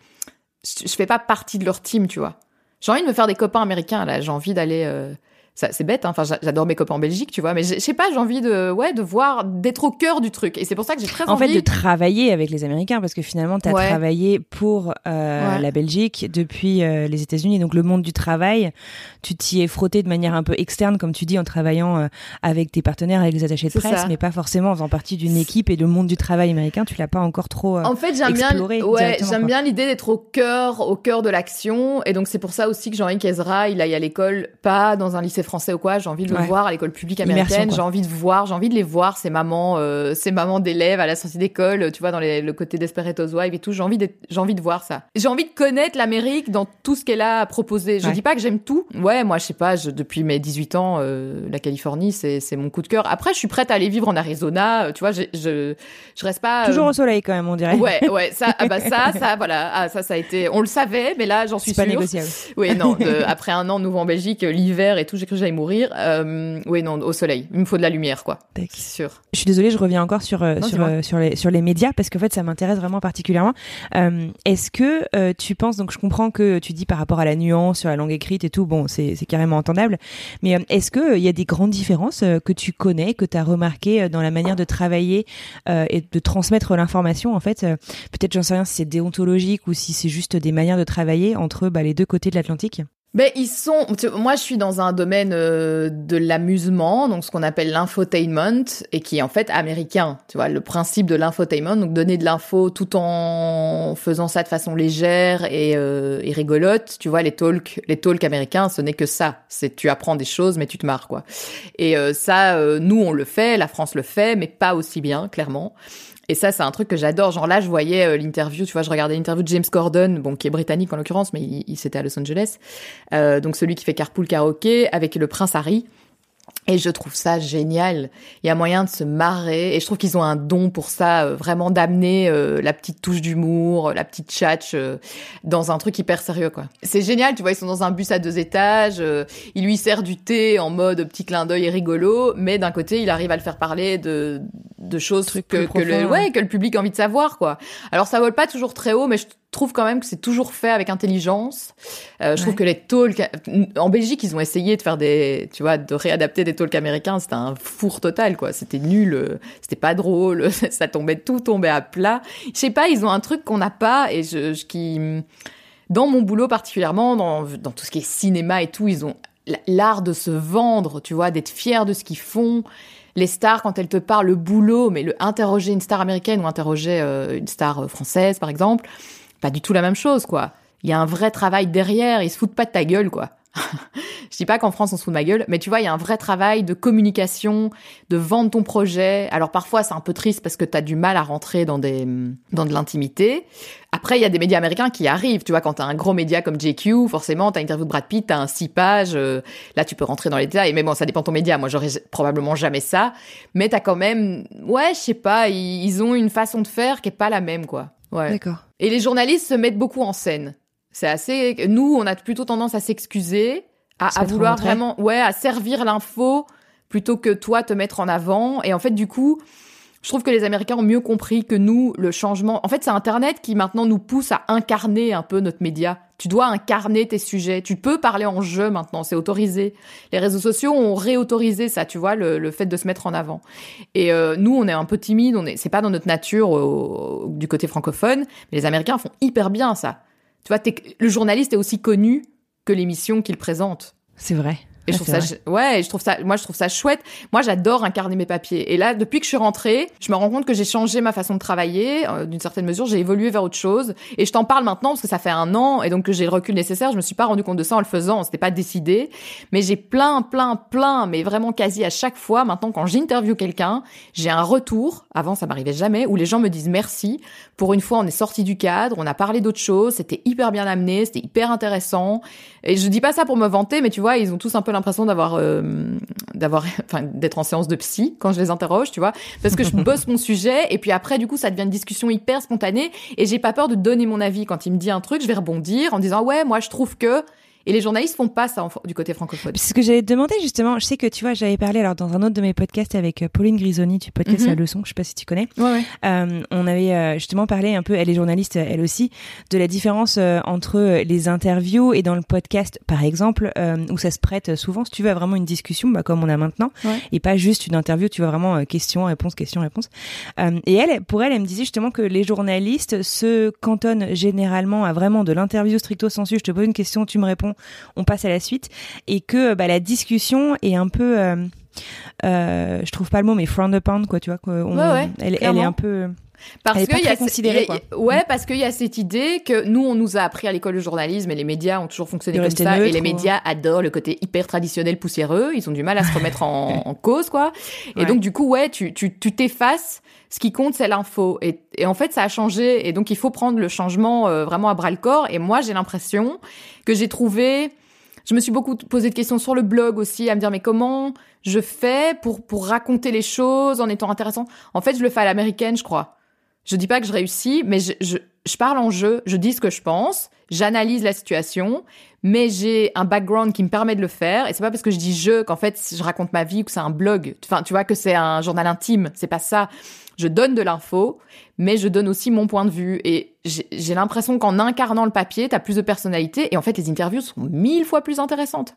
Speaker 1: je, je, fais pas partie de leur team tu vois. J'ai envie de me faire des copains américains là j'ai envie d'aller c'est bête, hein. enfin j'adore mes copains en Belgique, tu vois, mais je sais pas, j'ai envie de, ouais, de voir, d'être au cœur du truc, et c'est pour ça que j'ai très
Speaker 3: en
Speaker 1: envie.
Speaker 3: En fait, de travailler avec les Américains, parce que finalement, tu as travaillé pour euh, la Belgique depuis euh, les États-Unis, donc le monde du travail, tu t'y es frotté de manière un peu externe, comme tu dis, en travaillant euh, avec tes partenaires, avec les attachés de presse, mais pas forcément en faisant partie d'une équipe et le monde du travail américain, tu l'as pas encore trop
Speaker 1: En fait, j'aime bien, ouais, j'aime bien l'idée d'être au cœur, au cœur de l'action, et donc c'est pour ça aussi que j'ai envie qu'Ezra, il aille à l'école, pas dans un lycée français ou quoi. J'ai envie de le voir à l'école publique américaine. J'ai envie de voir, j'ai envie de les voir ces mamans, euh, ces mamans d'élèves à la sortie d'école, tu vois, dans les, le côté Desperate Housewives et tout. J'ai envie de, j'ai envie de voir ça. J'ai envie de connaître l'Amérique dans tout ce qu'elle a à proposer. Je dis pas que j'aime tout. Ouais, moi, je sais pas, je, depuis mes 18 ans, euh, la Californie, c'est, mon coup de cœur. Après, je suis prête à aller vivre en Arizona. Euh, tu vois, je, je, je reste pas.
Speaker 3: Toujours au soleil quand même, on dirait.
Speaker 1: Ouais, ouais, ça, ah bah ça, ça, voilà, ah, ça, ça a été, on le savait, mais là, j'en suis sûre.
Speaker 3: pas négociable.
Speaker 1: Oui, non, après un an nouveau en Belgique, l'hiver et tout, j'ai que j'allais mourir. Euh, oui, non, au soleil. Il me faut de la lumière, quoi. Sûr.
Speaker 3: Je suis désolée, je reviens encore sur euh, sur euh, sur les sur les médias parce qu'en fait, ça m'intéresse vraiment particulièrement. Est-ce que tu penses donc je comprends que tu dis par rapport à la nuance sur la langue écrite et tout, bon, c'est c'est carrément entendable. Mais est-ce que il y a des grandes différences que tu connais, que tu as remarqué dans la manière de travailler et de transmettre l'information en fait Peut-être j'en sais rien si c'est déontologique ou si c'est juste des manières de travailler entre bah, les deux côtés de l'Atlantique?
Speaker 1: Ben ils sont. Moi, je suis dans un domaine euh, de l'amusement, donc ce qu'on appelle l'infotainment, et qui est en fait américain. Tu vois, le principe de l'infotainment, donc donner de l'info tout en faisant ça de façon légère et, euh, et rigolote. Tu vois, les talks, les talks américains, ce n'est que ça. C'est tu apprends des choses, mais tu te marres quoi. Et euh, ça, euh, nous on le fait, la France le fait, mais pas aussi bien, clairement. Et ça, c'est un truc que j'adore. Genre là, je voyais euh, l'interview, tu vois, je regardais l'interview de James Corden, bon, qui est britannique en l'occurrence, mais il, il c'était à Los Angeles. Euh, donc celui qui fait Carpool Karaoke avec le prince Harry. Et je trouve ça génial. Il y a moyen de se marrer. Et je trouve qu'ils ont un don pour ça, euh, vraiment d'amener euh, la petite touche d'humour, la petite tchatch euh, dans un truc hyper sérieux, quoi. C'est génial, tu vois, ils sont dans un bus à deux étages. il lui sert du thé en mode petit clin d'œil et rigolo. Mais d'un côté, il arrive à le faire parler de, de choses que, que, le, ouais, que le public a envie de savoir, quoi. Alors ça vole pas toujours très haut, mais je trouve quand même que c'est toujours fait avec intelligence. Euh, je trouve que les talks en Belgique, ils ont essayé de faire des, tu vois, de réadapter des talks américains. C'était un four total, quoi. C'était nul, euh, c'était pas drôle, ça tombait tout tombait à plat. Je sais pas, ils ont un truc qu'on n'a pas et je, je, qui, dans mon boulot particulièrement, dans, dans tout ce qui est cinéma et tout, ils ont l'art de se vendre, tu vois, d'être fiers de ce qu'ils font les stars quand elles te parlent le boulot, mais le interroger une star américaine ou interroger euh, une star française par exemple, pas du tout la même chose, quoi. Il y a un vrai travail derrière, ils se foutent pas de ta gueule, quoi. Je dis pas qu'en France on se fout de ma gueule, mais tu vois, il y a un vrai travail de communication, de vendre ton projet. Alors parfois c'est un peu triste parce que tu as du mal à rentrer dans des dans de l'intimité. Après, il y a des médias américains qui arrivent. Tu vois, quand t'as un gros média comme JQ, forcément, t'as interview de Brad Pitt, t'as un six pages. euh, là, tu peux rentrer dans les détails. Mais bon, ça dépend de ton média. Moi, j'aurais probablement jamais ça. Mais t'as quand même, ouais, je sais pas, ils, ils ont une façon de faire qui est pas la même, quoi. Ouais.
Speaker 3: D'accord.
Speaker 1: Et les journalistes se mettent beaucoup en scène. C'est assez. Nous, on a plutôt tendance à s'excuser, à, vouloir vraiment, ouais, à servir l'info plutôt que toi te mettre en avant. Et en fait, du coup, je trouve que les Américains ont mieux compris que nous le changement. En fait, c'est Internet qui maintenant nous pousse à incarner un peu notre média. Tu dois incarner tes sujets. Tu peux parler en jeu maintenant, c'est autorisé. Les réseaux sociaux ont réautorisé ça, tu vois, le, le fait de se mettre en avant. Et euh, nous, on est un peu timide, on est, c'est pas dans notre nature au- du côté francophone, mais les Américains font hyper bien ça. Tu vois, le journaliste est aussi connu que l'émission qu'il présente.
Speaker 3: C'est vrai.
Speaker 1: Et je
Speaker 3: Ah,
Speaker 1: trouve ça, ouais, je trouve ça, moi je trouve ça chouette. Moi j'adore incarner mes papiers. Et là, depuis que je suis rentrée, je me rends compte que j'ai changé ma façon de travailler. euh, D'une certaine mesure, j'ai évolué vers autre chose. Et je t'en parle maintenant parce que ça fait un an et donc que j'ai le recul nécessaire. Je me suis pas rendu compte de ça en le faisant. C'était pas décidé. Mais j'ai plein, plein, plein, mais vraiment quasi à chaque fois maintenant quand j'interviewe quelqu'un, j'ai un retour. Avant ça m'arrivait jamais où les gens me disent merci. Pour une fois, on est sorti du cadre, on a parlé d'autre chose. C'était hyper bien amené, c'était hyper intéressant. Et je dis pas ça pour me vanter, mais tu vois, ils ont tous un peu l'impression d'avoir, euh, d'avoir, enfin, d'être en séance de psy quand je les interroge, tu vois, parce que je bosse mon sujet et puis après, du coup, ça devient une discussion hyper spontanée et j'ai pas peur de donner mon avis quand il me dit un truc, je vais rebondir en disant ouais, moi je trouve que. Et les journalistes font pas ça en- du côté francophone.
Speaker 3: C'est ce que j'allais te demander justement. Je sais que tu vois, j'avais parlé alors dans un autre de mes podcasts avec euh, Pauline Grisoni du podcast
Speaker 1: Mhm.
Speaker 3: La Leçon. Je sais pas si tu connais.
Speaker 1: Ouais, ouais.
Speaker 3: Euh, on avait euh, justement parlé un peu, elle est journaliste, elle aussi, de la différence entre les interviews et dans le podcast, par exemple, euh, où ça se prête souvent, si tu veux, à vraiment une discussion, bah, comme on a maintenant,
Speaker 1: Ouais.
Speaker 3: et pas juste une interview, tu vois, vraiment euh, question, réponse, question, réponse. Et elle, pour elle, elle me disait justement que les journalistes se cantonnent généralement à vraiment de l'interview stricto sensu, je te pose une question, tu me réponds, on passe à la suite, et que bah, la discussion est un peu... euh, euh, je trouve pas le mot, mais frowned upon, quoi, tu vois. quoi, on-
Speaker 1: Ouais, ouais,
Speaker 3: elle, elle est un peu.
Speaker 1: Parce qu'il y a,
Speaker 3: très considérée,
Speaker 1: il y a-
Speaker 3: quoi.
Speaker 1: ouais, parce qu'il y a cette idée que nous, on nous a appris à l'école de journalisme et les médias ont toujours fonctionné comme ça.
Speaker 3: neutre
Speaker 1: et les
Speaker 3: ou-
Speaker 1: médias adorent le côté hyper traditionnel, poussiéreux. Ils ont du mal à se remettre en, en cause, quoi. Et
Speaker 3: Ouais.
Speaker 1: donc, du coup, ouais, tu, tu, tu t'effaces. Ce qui compte, c'est l'info. Et, et en fait, ça a changé. Et donc, il faut prendre le changement euh, vraiment à bras le corps. Et moi, j'ai l'impression que j'ai trouvé je me suis beaucoup posé de questions sur le blog aussi, à me dire mais comment je fais pour pour raconter les choses en étant intéressant? En fait, je le fais à l'américaine, je crois. Je dis pas que je réussis, mais je, je, parle en jeu, je dis ce que je pense, j'analyse la situation, mais j'ai un background qui me permet de le faire. Et c'est pas parce que je dis je qu'en fait je raconte ma vie ou que c'est un blog. Enfin, tu vois que c'est un journal intime. C'est pas ça. Je donne de l'info, mais je donne aussi mon point de vue. Et j'ai j'ai l'impression qu'en incarnant le papier, t'as plus de personnalité. Et en fait, les interviews sont mille fois plus intéressantes.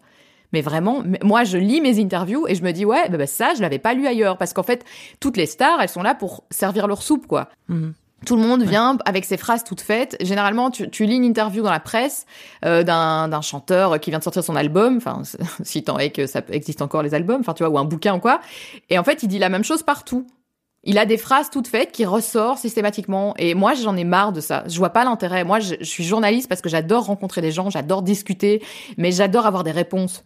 Speaker 1: Mais vraiment, moi, je lis mes interviews et je me dis, ouais, bah, bah, ça, je l'avais pas lu ailleurs. Parce qu'en fait, toutes les stars, elles sont là pour servir leur soupe, quoi.
Speaker 3: Mhm.
Speaker 1: Tout le monde vient avec ses phrases toutes faites. Généralement, tu, tu lis une interview dans la presse euh, d'un d'un chanteur qui vient de sortir son album, enfin, si tant est que ça existe encore les albums, enfin, tu vois, ou un bouquin ou quoi. Et en fait, il dit la même chose partout. Il a des phrases toutes faites qui ressortent systématiquement. Et moi, j'en ai marre de ça. Je vois pas l'intérêt. Moi, je, je suis journaliste parce que j'adore rencontrer des gens, j'adore discuter, mais j'adore avoir des réponses.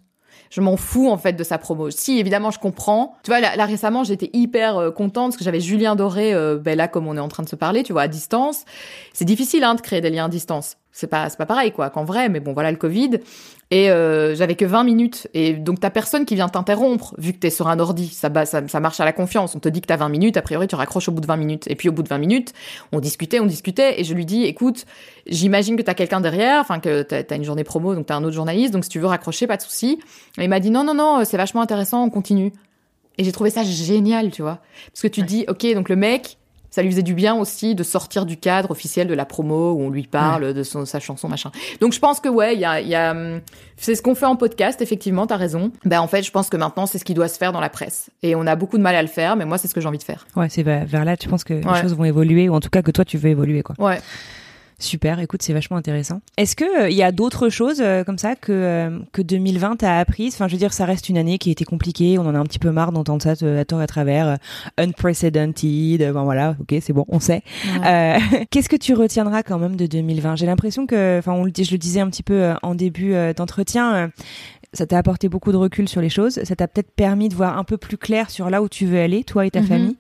Speaker 1: Je m'en fous en fait de sa promo. Si évidemment je comprends. Tu vois là, récemment j'étais hyper euh, contente parce que j'avais Julien Doré euh, ben là comme on est en train de se parler, tu vois à distance. C'est difficile hein de créer des liens à distance. C'est pas c'est pas pareil quoi qu'en vrai mais bon voilà le Covid et euh, j'avais que 20 minutes et donc t'as personne qui vient t'interrompre vu que t'es sur un ordi. Ça, ça ça marche à la confiance. On te dit que t'as 20 minutes, a priori tu raccroches au bout de 20 minutes et puis au bout de 20 minutes, on discutait, on discutait et je lui dis écoute, j'imagine que t'as quelqu'un derrière, enfin que t'as as une journée promo donc t'as un autre journaliste donc si tu veux raccrocher pas de souci. Et il m'a dit non, non, non, c'est vachement intéressant, on continue. Et j'ai trouvé ça génial, tu vois. Parce que tu dis, ok, donc le mec, ça lui faisait du bien aussi de sortir du cadre officiel de la promo où on lui parle de son, sa chanson, machin. Donc je pense que ouais, il y a, y a, hum, c'est ce qu'on fait en podcast, effectivement, t'as raison. Ben en fait, je pense que maintenant c'est ce qui doit se faire dans la presse. Et on a beaucoup de mal à le faire, mais moi c'est ce que j'ai envie de faire.
Speaker 3: Ouais, c'est vers vers là, tu penses que
Speaker 1: Ouais.
Speaker 3: les choses vont évoluer, ou en tout cas que toi tu veux évoluer, quoi.
Speaker 1: Ouais.
Speaker 3: Super, écoute, c'est vachement intéressant. Est-ce que il y a d'autres choses euh, comme ça que euh, que 2020 t'a apprises? Enfin, je veux dire, ça reste une année qui a été compliquée. On en a un petit peu marre d'entendre ça euh, à tort à travers. euh, unprecedented. euh, Bon voilà, ok, c'est bon, on sait. Euh, Qu'est-ce que tu retiendras quand même de 2020 J'ai l'impression que, enfin, on le dit, je le disais un petit peu euh, en début euh, d'entretien. Euh, ça t'a apporté beaucoup de recul sur les choses, ça t'a peut-être permis de voir un peu plus clair sur là où tu veux aller, toi et ta mhm. famille,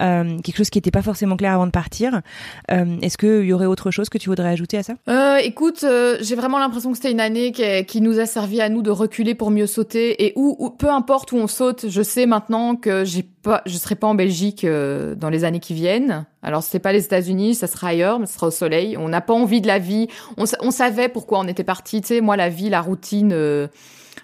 Speaker 3: euh, quelque chose qui n'était pas forcément clair avant de partir. Euh, Est-ce qu'il y aurait autre chose que tu voudrais ajouter à ça?
Speaker 1: Euh, Écoute, euh, j'ai vraiment l'impression que c'était une année qui, qui, nous a servi à nous de reculer pour mieux sauter, et où, peu importe où on saute, je sais maintenant que j'ai pas, je serai pas en Belgique euh, dans les années qui viennent. Alors c'est pas les États-Unis, ça sera ailleurs, mais ce sera au soleil. On n'a pas envie de la vie. On, on savait pourquoi on était parti. Tu sais, moi la vie, la routine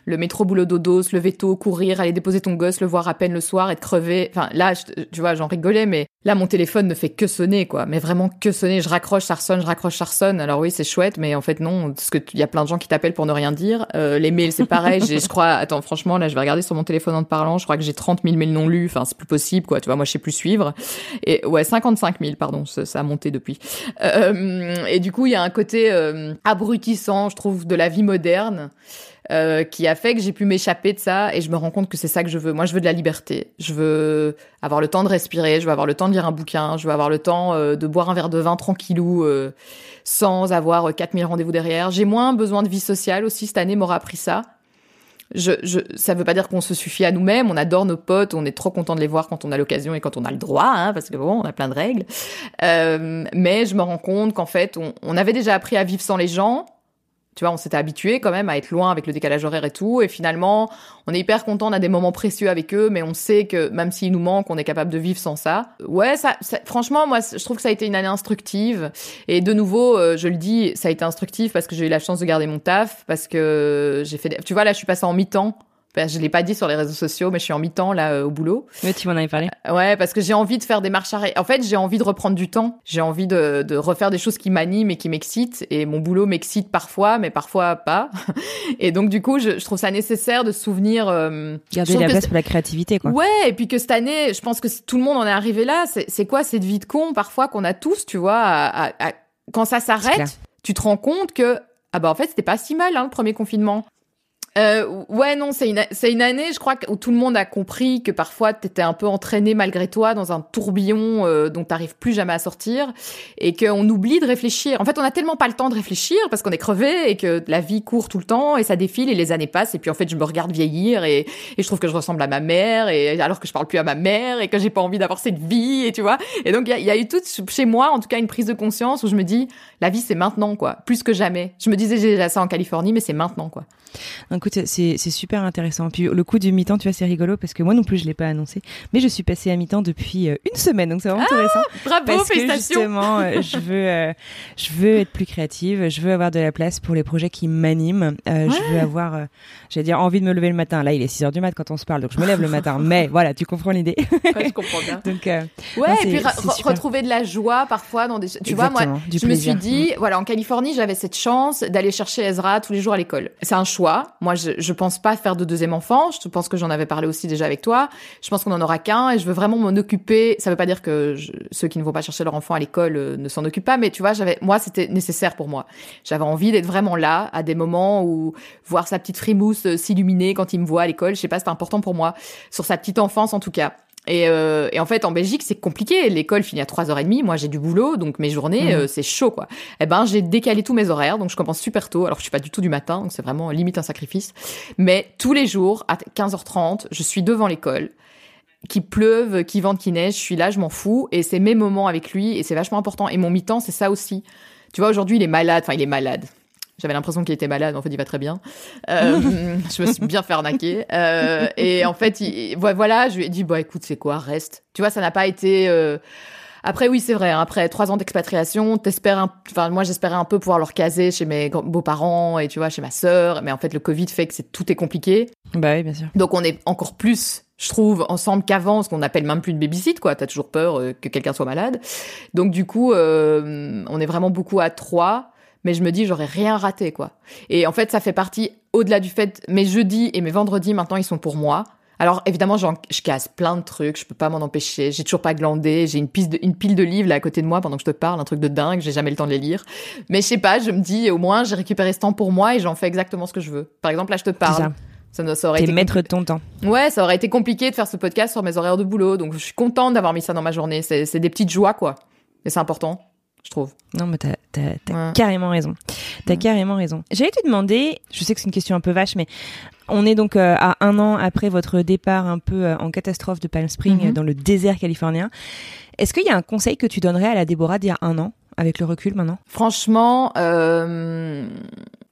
Speaker 1: le métro boulot dodo, se lever tôt, courir, aller déposer ton gosse, le voir à peine le soir, être crevé. Enfin, là, tu vois, j'en rigolais, mais là, mon téléphone ne fait que sonner, quoi. Mais vraiment que sonner. Je raccroche, ça ressonne, je raccroche, ça ressonne. Alors oui, c'est chouette, mais en fait, non, parce que il y a plein de gens qui t'appellent pour ne rien dire. Euh, les mails, c'est pareil. je crois, attends, franchement, là, je vais regarder sur mon téléphone en te parlant. Je crois que j'ai 30 000 mails non lus. Enfin, c'est plus possible, quoi. Tu vois, moi, je sais plus suivre. Et ouais, 55 000, pardon. Ça, a monté depuis. Euh, et du coup, il y a un côté euh, abrutissant, je trouve, de la vie moderne. Euh, qui a fait que j'ai pu m'échapper de ça et je me rends compte que c'est ça que je veux. Moi, je veux de la liberté. Je veux avoir le temps de respirer, je veux avoir le temps de lire un bouquin, je veux avoir le temps euh, de boire un verre de vin tranquillou euh, sans avoir 4000 rendez-vous derrière. J'ai moins besoin de vie sociale aussi. Cette année m'aura appris ça. Je, je, ça veut pas dire qu'on se suffit à nous-mêmes. On adore nos potes, on est trop content de les voir quand on a l'occasion et quand on a le droit, hein, parce que bon, on a plein de règles. Euh, mais je me rends compte qu'en fait, on, avait déjà appris à vivre sans les gens tu vois, on s'était habitué quand même à être loin avec le décalage horaire et tout. Et finalement, on est hyper content, on a des moments précieux avec eux, mais on sait que même s'ils nous manquent, on est capable de vivre sans ça. Ouais, ça, franchement, moi, je trouve que ça a été une année instructive. Et de nouveau, euh, je le dis, ça a été instructif parce que j'ai eu la chance de garder mon taf, parce que j'ai fait, tu vois, là, je suis passée en mi-temps je l'ai pas dit sur les réseaux sociaux, mais je suis en mi-temps là euh, au boulot.
Speaker 3: Mais tu m'en avais parlé.
Speaker 1: Euh, ouais, parce que j'ai envie de faire des marches arrêt. En fait, j'ai envie de reprendre du temps. J'ai envie de, de, refaire des choses qui m'animent et qui m'excitent. Et mon boulot m'excite parfois, mais parfois pas. et donc du coup, je, je trouve ça nécessaire de se souvenir. Euh,
Speaker 3: Garder la place pour la créativité, quoi.
Speaker 1: Ouais, et puis que cette année, je pense que tout le monde en est arrivé là. C'est quoi cette vie de con parfois qu'on a tous, tu vois, à, à, quand ça s'arrête, tu te rends compte que ah bah en fait c'était pas si mal hein, le premier confinement euh, ouais, non, c'est une, c'est une année, je crois, où tout le monde a compris que parfois t'étais un peu entraîné malgré toi dans un tourbillon euh, dont t'arrives plus jamais à sortir et qu'on oublie de réfléchir. En fait, on a tellement pas le temps de réfléchir parce qu'on est crevé et que la vie court tout le temps et ça défile et les années passent et puis en fait, je me regarde vieillir et, et je trouve que je ressemble à ma mère et alors que je parle plus à ma mère et que j'ai pas envie d'avoir cette vie et tu vois. Et donc, il y a, eu tout chez moi, en tout cas, une prise de conscience où je me dis, la vie, c'est maintenant, quoi. Plus que jamais. Je me disais, j'ai déjà ça en Californie, mais c'est maintenant, quoi
Speaker 3: écoute, c'est super intéressant. Puis le coup du mi-temps, tu vois, c'est rigolo parce que moi non plus, je l'ai pas annoncé, mais je suis passée à mi-temps depuis euh, une semaine, donc c'est vraiment ah, intéressant.
Speaker 1: Bravo,
Speaker 3: parce
Speaker 1: félicitations.
Speaker 3: Que justement, euh, je veux, euh, je veux être plus créative, je veux avoir de la place pour les projets qui m'animent. Je veux avoir, j'allais dire, envie de me lever le matin. Là, il est 6 heures du mat quand on se parle, donc je me lève le matin. Mais voilà, tu comprends l'idée.
Speaker 1: Ouais, je comprends bien. donc, ouais, et puis retrouver de la joie parfois dans des. Tu vois, moi, je me suis dit, voilà, en Californie, j'avais cette chance d'aller chercher Ezra tous les jours à l'école. C'est un choix. Moi, je, je pense pas faire de deuxième enfant. Je pense que j'en avais parlé aussi déjà avec toi. Je pense qu'on en aura qu'un et je veux vraiment m'en occuper. Ça veut pas dire que ceux qui ne vont pas chercher leur enfant à l'école euh, ne s'en occupent pas, mais tu vois, j'avais, moi, c'était nécessaire pour moi. J'avais envie d'être vraiment là à des moments où voir sa petite frimousse euh, s'illuminer quand il me voit à l'école. Je sais pas, c'était important pour moi. Sur sa petite enfance, en tout cas. Et, euh, et, en fait, en Belgique, c'est compliqué. L'école finit à 3h30. Moi, j'ai du boulot, donc mes journées, mmh. euh, c'est chaud, quoi. Eh ben, j'ai décalé tous mes horaires, donc je commence super tôt. Alors, je suis pas du tout du matin, donc c'est vraiment limite un sacrifice. Mais tous les jours, à 15h30, je suis devant l'école. Qu'il pleuve, qu'il vente, qu'il neige, je suis là, je m'en fous. Et c'est mes moments avec lui, et c'est vachement important. Et mon mi-temps, c'est ça aussi. Tu vois, aujourd'hui, il est malade. Enfin, il est malade. J'avais l'impression qu'il était malade, en fait, il va très bien. Euh, je me suis bien fait arnaquer. Euh, et en fait, il, voilà, je lui ai dit, bah écoute, c'est quoi, reste. Tu vois, ça n'a pas été... Euh... Après, oui, c'est vrai. Hein, après trois ans d'expatriation, t'espères, un... enfin moi, j'espérais un peu pouvoir leur caser chez mes beaux-parents et tu vois, chez ma sœur. Mais en fait, le Covid fait que c'est tout est compliqué.
Speaker 3: Bah oui, bien sûr.
Speaker 1: Donc on est encore plus, je trouve, ensemble qu'avant, ce qu'on appelle même plus une babysit, quoi. T'as toujours peur euh, que quelqu'un soit malade. Donc du coup, euh, on est vraiment beaucoup à trois mais je me dis j'aurais rien raté quoi. Et en fait ça fait partie au-delà du fait mes jeudis et mes vendredis maintenant ils sont pour moi. Alors évidemment je casse plein de trucs, je peux pas m'en empêcher, j'ai toujours pas glandé, j'ai une, pile de livres là à côté de moi pendant que je te parle, un truc de dingue, j'ai jamais le temps de les lire. Mais je sais pas, je me dis au moins j'ai récupéré ce temps pour moi et j'en fais exactement ce que je veux. Par exemple là je te parle.
Speaker 3: Ça, ça aurait été maître de ton temps.
Speaker 1: Ouais, ça aurait été compliqué de faire ce podcast sur mes horaires de boulot, donc je suis contente d'avoir mis ça dans ma journée. C'est des petites joies quoi, et c'est important. Je trouve.
Speaker 3: Non, mais t'as, t'as, carrément raison. T'as carrément raison. J'allais te demander, je sais que c'est une question un peu vache, mais on est donc euh, à un an après votre départ un peu euh, en catastrophe de Palm Springs mhm. dans le désert californien. Est-ce qu'il y a un conseil que tu donnerais à la Déborah d'il y a un an avec le recul maintenant?
Speaker 1: Franchement, euh,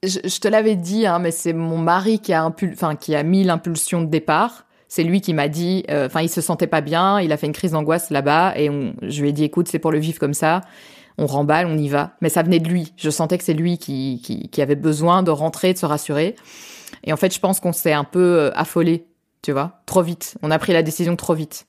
Speaker 1: je, te l'avais dit, hein, mais c'est mon mari qui a, enfin, qui a mis l'impulsion de départ. C'est lui qui m'a dit, euh, enfin, il se sentait pas bien, il a fait une crise d'angoisse là-bas, et je lui ai dit, écoute, c'est pour le vivre comme ça, on remballe, on y va. Mais ça venait de lui. Je sentais que c'est lui qui, qui, qui avait besoin de rentrer, de se rassurer. Et en fait, je pense qu'on s'est un peu euh, affolé, tu vois, trop vite. On a pris la décision trop vite.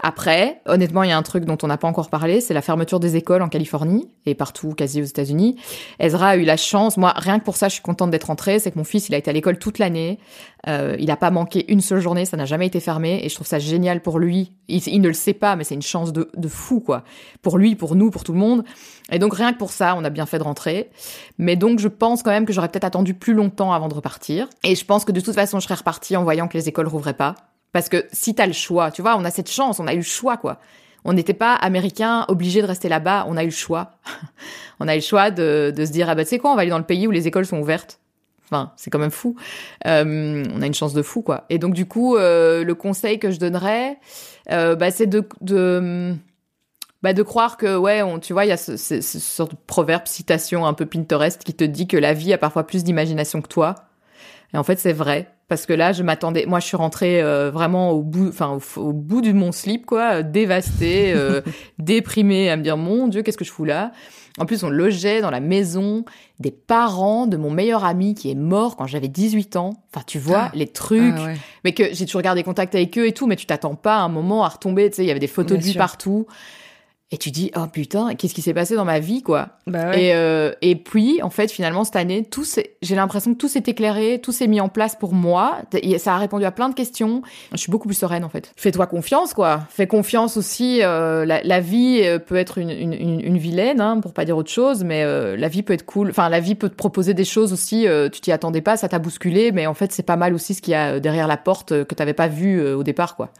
Speaker 1: Après, honnêtement, il y a un truc dont on n'a pas encore parlé, c'est la fermeture des écoles en Californie et partout, quasi aux États-Unis. Ezra a eu la chance, moi, rien que pour ça, je suis contente d'être rentrée, c'est que mon fils, il a été à l'école toute l'année, euh, il n'a pas manqué une seule journée, ça n'a jamais été fermé et je trouve ça génial pour lui. Il, ne le sait pas, mais c'est une chance de, de fou, quoi. Pour lui, pour nous, pour tout le monde. Et donc, rien que pour ça, on a bien fait de rentrer. Mais donc, je pense quand même que j'aurais peut-être attendu plus longtemps avant de repartir. Et je pense que de toute façon, je serais repartie en voyant que les écoles rouvraient pas. Parce que si t'as le choix, tu vois, on a cette chance, on a eu le choix, quoi. On n'était pas américains obligés de rester là-bas, on a eu le choix. on a eu le choix de, de se dire, ah bah tu sais quoi, on va aller dans le pays où les écoles sont ouvertes. Enfin, c'est quand même fou. Euh, on a une chance de fou, quoi. Et donc du coup, euh, le conseil que je donnerais, euh, bah, c'est de, de bah, de croire que ouais, on, tu vois, il y a ce, ce, ce, de proverbe, citation un peu Pinterest qui te dit que la vie a parfois plus d'imagination que toi. Et en fait, c'est vrai parce que là, je m'attendais. Moi, je suis rentrée euh, vraiment au bout, enfin au, bout de mon slip, quoi, dévastée, euh, déprimée, à me dire mon Dieu, qu'est-ce que je fous là? En plus, on logeait dans la maison des parents de mon meilleur ami qui est mort quand j'avais 18 ans. Enfin, tu vois, ah. les trucs. Ah mais que j'ai toujours gardé contact avec eux et tout, mais tu t'attends pas à un moment à retomber. Tu sais, il y avait des photos de lui partout et tu dis oh putain qu'est-ce qui s'est passé dans ma vie quoi? Bah et euh, et puis en fait finalement cette année tout j'ai l'impression que tout s'est éclairé tout s'est mis en place pour moi. Ça a répondu à plein de questions. Je suis beaucoup plus sereine en fait. Fais-toi confiance quoi. Fais confiance aussi euh, la, la, vie euh, peut être une, une, une, vilaine hein, pour pas dire autre chose mais euh, la vie peut être cool. Enfin la vie peut te proposer des choses aussi tu t'y attendais pas ça t'a bousculé mais en fait c'est pas mal aussi ce qu'il y a derrière la porte que t'avais pas vu au départ quoi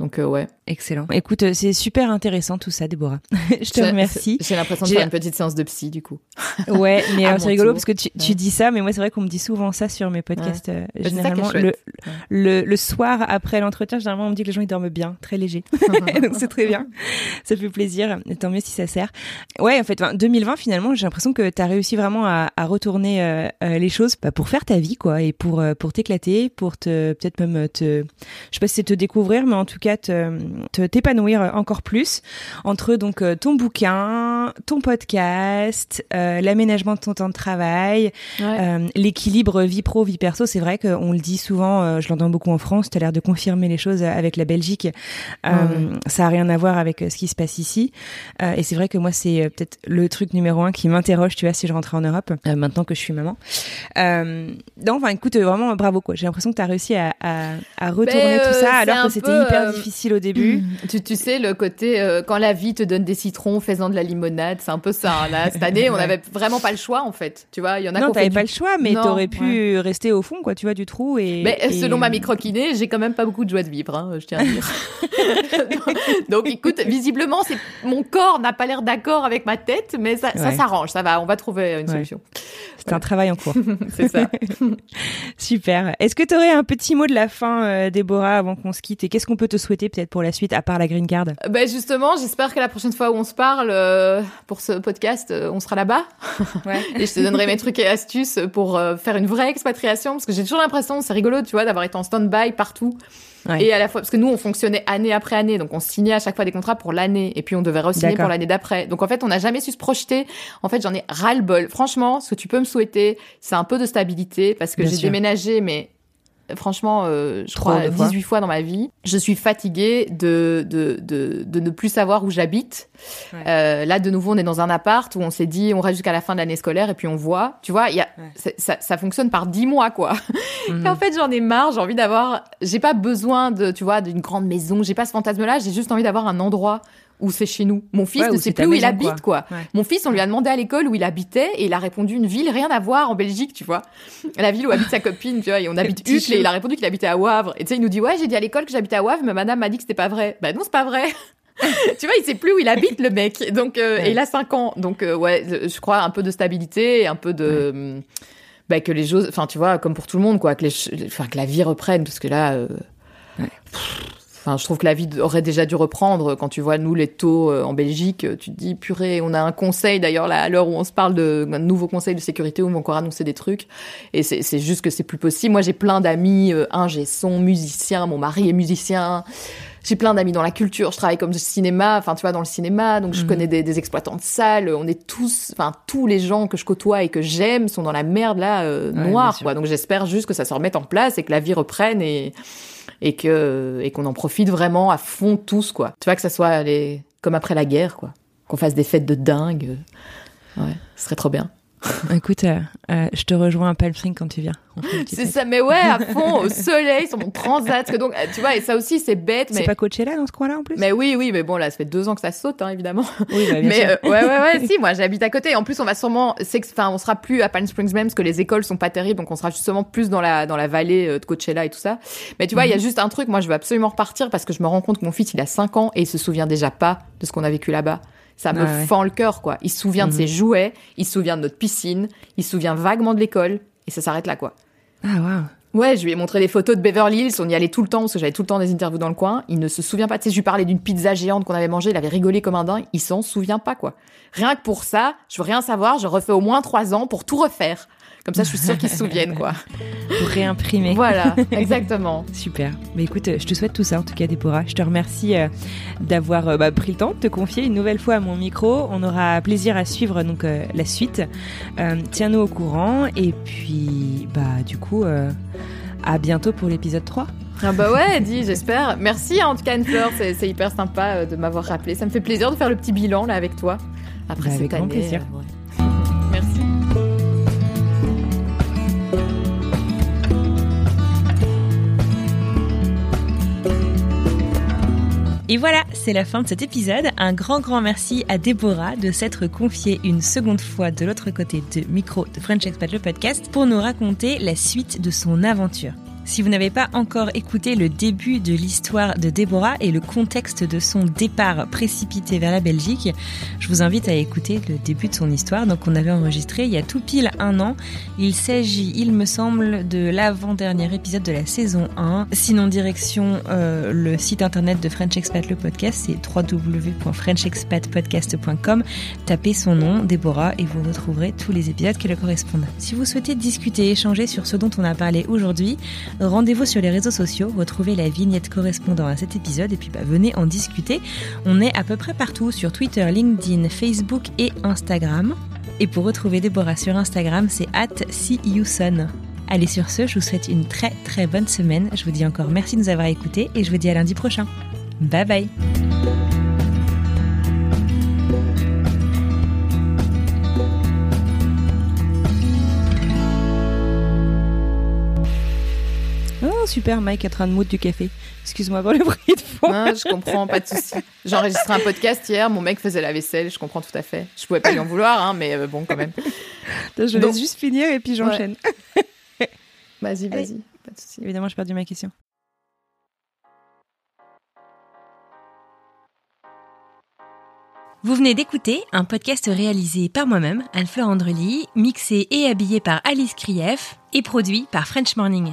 Speaker 1: donc euh, ouais.
Speaker 3: Excellent. Écoute, euh, c'est super intéressant tout ça, Déborah. je te remercie.
Speaker 1: J'ai l'impression de faire une petite séance de psy du coup.
Speaker 3: ouais, mais c'est rigolo parce que tu, tu, dis ça, mais moi c'est vrai qu'on me dit souvent ça sur mes podcasts. Euh, généralement, le, le, le, soir après l'entretien, généralement on me dit que les gens ils dorment bien, très léger. Donc c'est très bien. Ça fait plaisir. Et tant mieux si ça sert. Ouais, en fait, 2020 finalement, j'ai l'impression que tu as réussi vraiment à, à retourner les choses bah, pour faire ta vie quoi et pour pour t'éclater, pour te peut-être même te, je sais pas si c'est te découvrir, mais en tout cas te t'épanouir encore plus entre donc euh, ton bouquin, ton podcast, euh, l'aménagement de ton temps de travail, euh, l'équilibre vie pro vie perso. C'est vrai qu'on le dit souvent, je l'entends beaucoup en France. Tu as l'air de confirmer les choses avec la Belgique. Ça a rien à voir avec ce qui se passe ici. et c'est vrai que moi c'est peut-être le truc numéro un qui m'interroge. Tu vois, si je rentrais en Europe maintenant que je suis maman. donc, enfin, écoute, vraiment bravo quoi. J'ai l'impression que tu as réussi à, à, retourner tout ça alors que c'était hyper difficile au début.
Speaker 1: Tu, tu sais, le côté euh, quand la vie te donne des citrons, fais-en de la limonade, c'est un peu ça. Hein, là, cette année, on n'avait vraiment pas le choix en fait. Tu vois, il y en a.
Speaker 3: Non, t'avais pas le choix, mais t'aurais pu rester au fond, quoi. Tu vois, du trou et.
Speaker 1: Mais selon ma microkinée, j'ai quand même pas beaucoup de joie de vivre. Hein, je tiens à dire. Donc, écoute, visiblement, c'est mon corps n'a pas l'air d'accord avec ma tête, mais ça, ça s'arrange, ça va. On va trouver une solution.
Speaker 3: C'est un travail en cours.
Speaker 1: c'est ça.
Speaker 3: Super. Est-ce que tu aurais un petit mot de la fin, euh, Déborah, avant qu'on se quitte? Et qu'est-ce qu'on peut te souhaiter peut-être pour la suite, à part la green card?
Speaker 1: Ben justement, j'espère que la prochaine fois où on se parle euh, pour ce podcast, euh, on sera là-bas. Ouais. et je te donnerai mes trucs et astuces pour faire une vraie expatriation, parce que j'ai toujours l'impression, c'est rigolo, tu vois, d'avoir été en stand-by partout. Et à la fois, parce que nous, on fonctionnait année après année, donc on signait à chaque fois des contrats pour l'année, et puis on devait re-signer pour l'année d'après. Donc en fait, on n'a jamais su se projeter. En fait, j'en ai ras-le-bol. Franchement, ce que tu peux me souhaiter, c'est un peu de stabilité, parce que j'ai déménagé, mais franchement, euh, je crois 18 fois. dans ma vie. Je suis fatiguée de, de, de, de ne plus savoir où j'habite. Euh, là, de nouveau, on est dans un appart où on s'est dit, on reste jusqu'à la fin de l'année scolaire et puis on voit. Tu vois, y a, ça, ça, fonctionne par 10 mois, quoi. Mhm. en fait, j'en ai marre. J'ai envie d'avoir, j'ai pas besoin de, tu vois, d'une grande maison. J'ai pas ce fantasme-là. J'ai juste envie d'avoir un endroit où c'est chez nous. Mon fils ne sait plus où il habite, quoi. Mon fils, on lui a demandé à l'école où il habitait et il a répondu une ville, rien à voir en Belgique, tu vois. La ville où habite sa copine, tu vois, et on habite Uccle et il a répondu qu'il habitait à Wavre. Et tu sais, il nous dit, ouais, j'ai dit à l'école que j'habitais à Wavre, mais madame m'a dit que c'était pas vrai. Bah non, c'est pas vrai. tu vois, il sait plus où il habite, le mec. Donc, euh, et il a 5 ans. Donc, euh, ouais, je crois un peu de stabilité un peu de. Bah, que les choses. Enfin, tu vois, comme pour tout le monde, quoi. Que, les, ch- enfin, que la vie reprenne. Parce que là. euh, pff, Enfin, je trouve que la vie aurait déjà dû reprendre. Quand tu vois, nous, les taux euh, en Belgique, euh, tu te dis, purée, on a un conseil, d'ailleurs, là, à l'heure où on se parle de- d'un nouveau conseil de sécurité où on va encore annoncer des trucs. Et c'est juste que c'est plus possible. Moi, j'ai plein d'amis, euh, ingé son, musiciens, mon mari est musicien. J'ai plein d'amis dans la culture, je travaille comme cinéma, enfin tu vois dans le cinéma, donc je
Speaker 4: Mhm.
Speaker 1: connais des, des exploitants de salles. On est tous, enfin tous les gens que je côtoie et que j'aime sont dans la merde là euh,
Speaker 4: Ouais,
Speaker 1: noire, quoi. Donc j'espère juste que ça se remette en place et que la vie reprenne et et que et qu'on en profite vraiment à fond tous quoi. Tu vois que ça soit les comme après la guerre quoi, qu'on fasse des fêtes de dingue. Ouais, ce serait trop bien.
Speaker 4: Écoute, euh, euh, je te rejoins à Palm Springs quand tu viens.
Speaker 1: C'est ça, mais ouais, à fond, au soleil, sur mon transat. Que donc, euh, tu vois, et ça aussi, c'est bête, mais.
Speaker 4: C'est pas Coachella dans ce coin-là en plus?
Speaker 1: Mais oui, oui, mais bon, là, ça fait deux ans que ça saute, hein, évidemment.
Speaker 4: Oui, bah, bien
Speaker 1: mais
Speaker 4: sûr.
Speaker 1: euh, ouais, ouais, ouais, si, moi, j'habite à côté. En plus, on va sûrement, enfin, on sera plus à Palm Springs même, parce que les écoles sont pas terribles, donc on sera justement plus dans la dans la vallée euh, de Coachella et tout ça. Mais tu vois, il y a juste un truc, moi, je veux absolument repartir parce que je me rends compte que mon fils, il a 5 ans et il se souvient déjà pas de ce qu'on a vécu là-bas. Ça me
Speaker 4: Ah ouais.
Speaker 1: fend le cœur, quoi. Il se souvient de
Speaker 4: Mhm.
Speaker 1: ses jouets, il se souvient de notre piscine, il se souvient vaguement de l'école, et ça s'arrête là, quoi.
Speaker 4: Ah, waouh.
Speaker 1: Ouais, je lui ai montré des photos de Beverly Hills. On y allait tout le temps parce que j'avais tout le temps des interviews dans le coin. Il ne se souvient pas. Tu sais, je lui parlais d'une pizza géante qu'on avait mangée. Il avait rigolé comme un dingue. Il s'en souvient pas, quoi. Rien que pour ça, je veux rien savoir. Je refais au moins trois ans pour tout refaire. Comme ça, je suis sûre qu'ils se souviennent, quoi.
Speaker 4: Pour réimprimer.
Speaker 1: Voilà, exactement.
Speaker 4: Super. Mais écoute, euh, je te souhaite tout ça en tout cas, Déborah. Je te remercie euh, d'avoir euh, bah, pris le temps de te confier une nouvelle fois à mon micro. On aura plaisir à suivre donc euh, la suite. Tiens-nous au courant et puis bah du coup à bientôt pour l'épisode 3.
Speaker 1: Ah bah ouais, dis, j'espère. Merci, hein, en tout cas, Anne-Fleur. C'est c'est hyper sympa de m'avoir rappelé. Ça me fait plaisir de faire le petit bilan, là, avec toi. Après
Speaker 4: Bah,
Speaker 1: cette
Speaker 4: avec grand
Speaker 1: année.
Speaker 4: plaisir.
Speaker 1: euh, ouais.
Speaker 4: Et voilà, c'est la fin de cet épisode. Un grand grand merci à Déborah de s'être confiée une seconde fois de l'autre côté de micro de French Expat le podcast pour nous raconter la suite de son aventure. Si vous n'avez pas encore écouté le début de l'histoire de Déborah et le contexte de son départ précipité vers la Belgique, je vous invite à écouter le début de son histoire. Donc on avait enregistré il y a tout pile un an. Il s'agit, il me semble, de l'avant-dernier épisode de la saison 1. Sinon, direction euh, le site internet de French Expat le podcast, c'est www.frenchexpatpodcast.com. Tapez son nom, Déborah, et vous retrouverez tous les épisodes qui le correspondent. Si vous souhaitez discuter, échanger sur ce dont on a parlé aujourd'hui, rendez-vous sur les réseaux sociaux, retrouvez la vignette correspondant à cet épisode et puis bah, venez en discuter. On est à peu près partout sur Twitter, LinkedIn, Facebook et Instagram. Et pour retrouver Déborah sur Instagram, c'est at. Allez sur ce, je vous souhaite une très très bonne semaine. Je vous dis encore merci de nous avoir écoutés et je vous dis à lundi prochain. Bye bye super, Mike est en train de moudre du café. Excuse-moi pour le bruit de fond.
Speaker 1: Non, je comprends, pas de souci. J'ai enregistré un podcast hier, mon mec faisait la vaisselle, je comprends tout à fait. Je pouvais pas lui en vouloir, hein, mais euh, bon, quand même.
Speaker 4: Je laisse
Speaker 1: Donc-
Speaker 4: juste finir et puis j'enchaîne.
Speaker 1: Vas-y, vas-y, pas de souci.
Speaker 4: Évidemment, j'ai perdu ma question. Vous venez d'écouter un podcast réalisé par moi-même, Anne-Fleur Andrely, mixé et habillé par Alice Krief et produit par French Morning.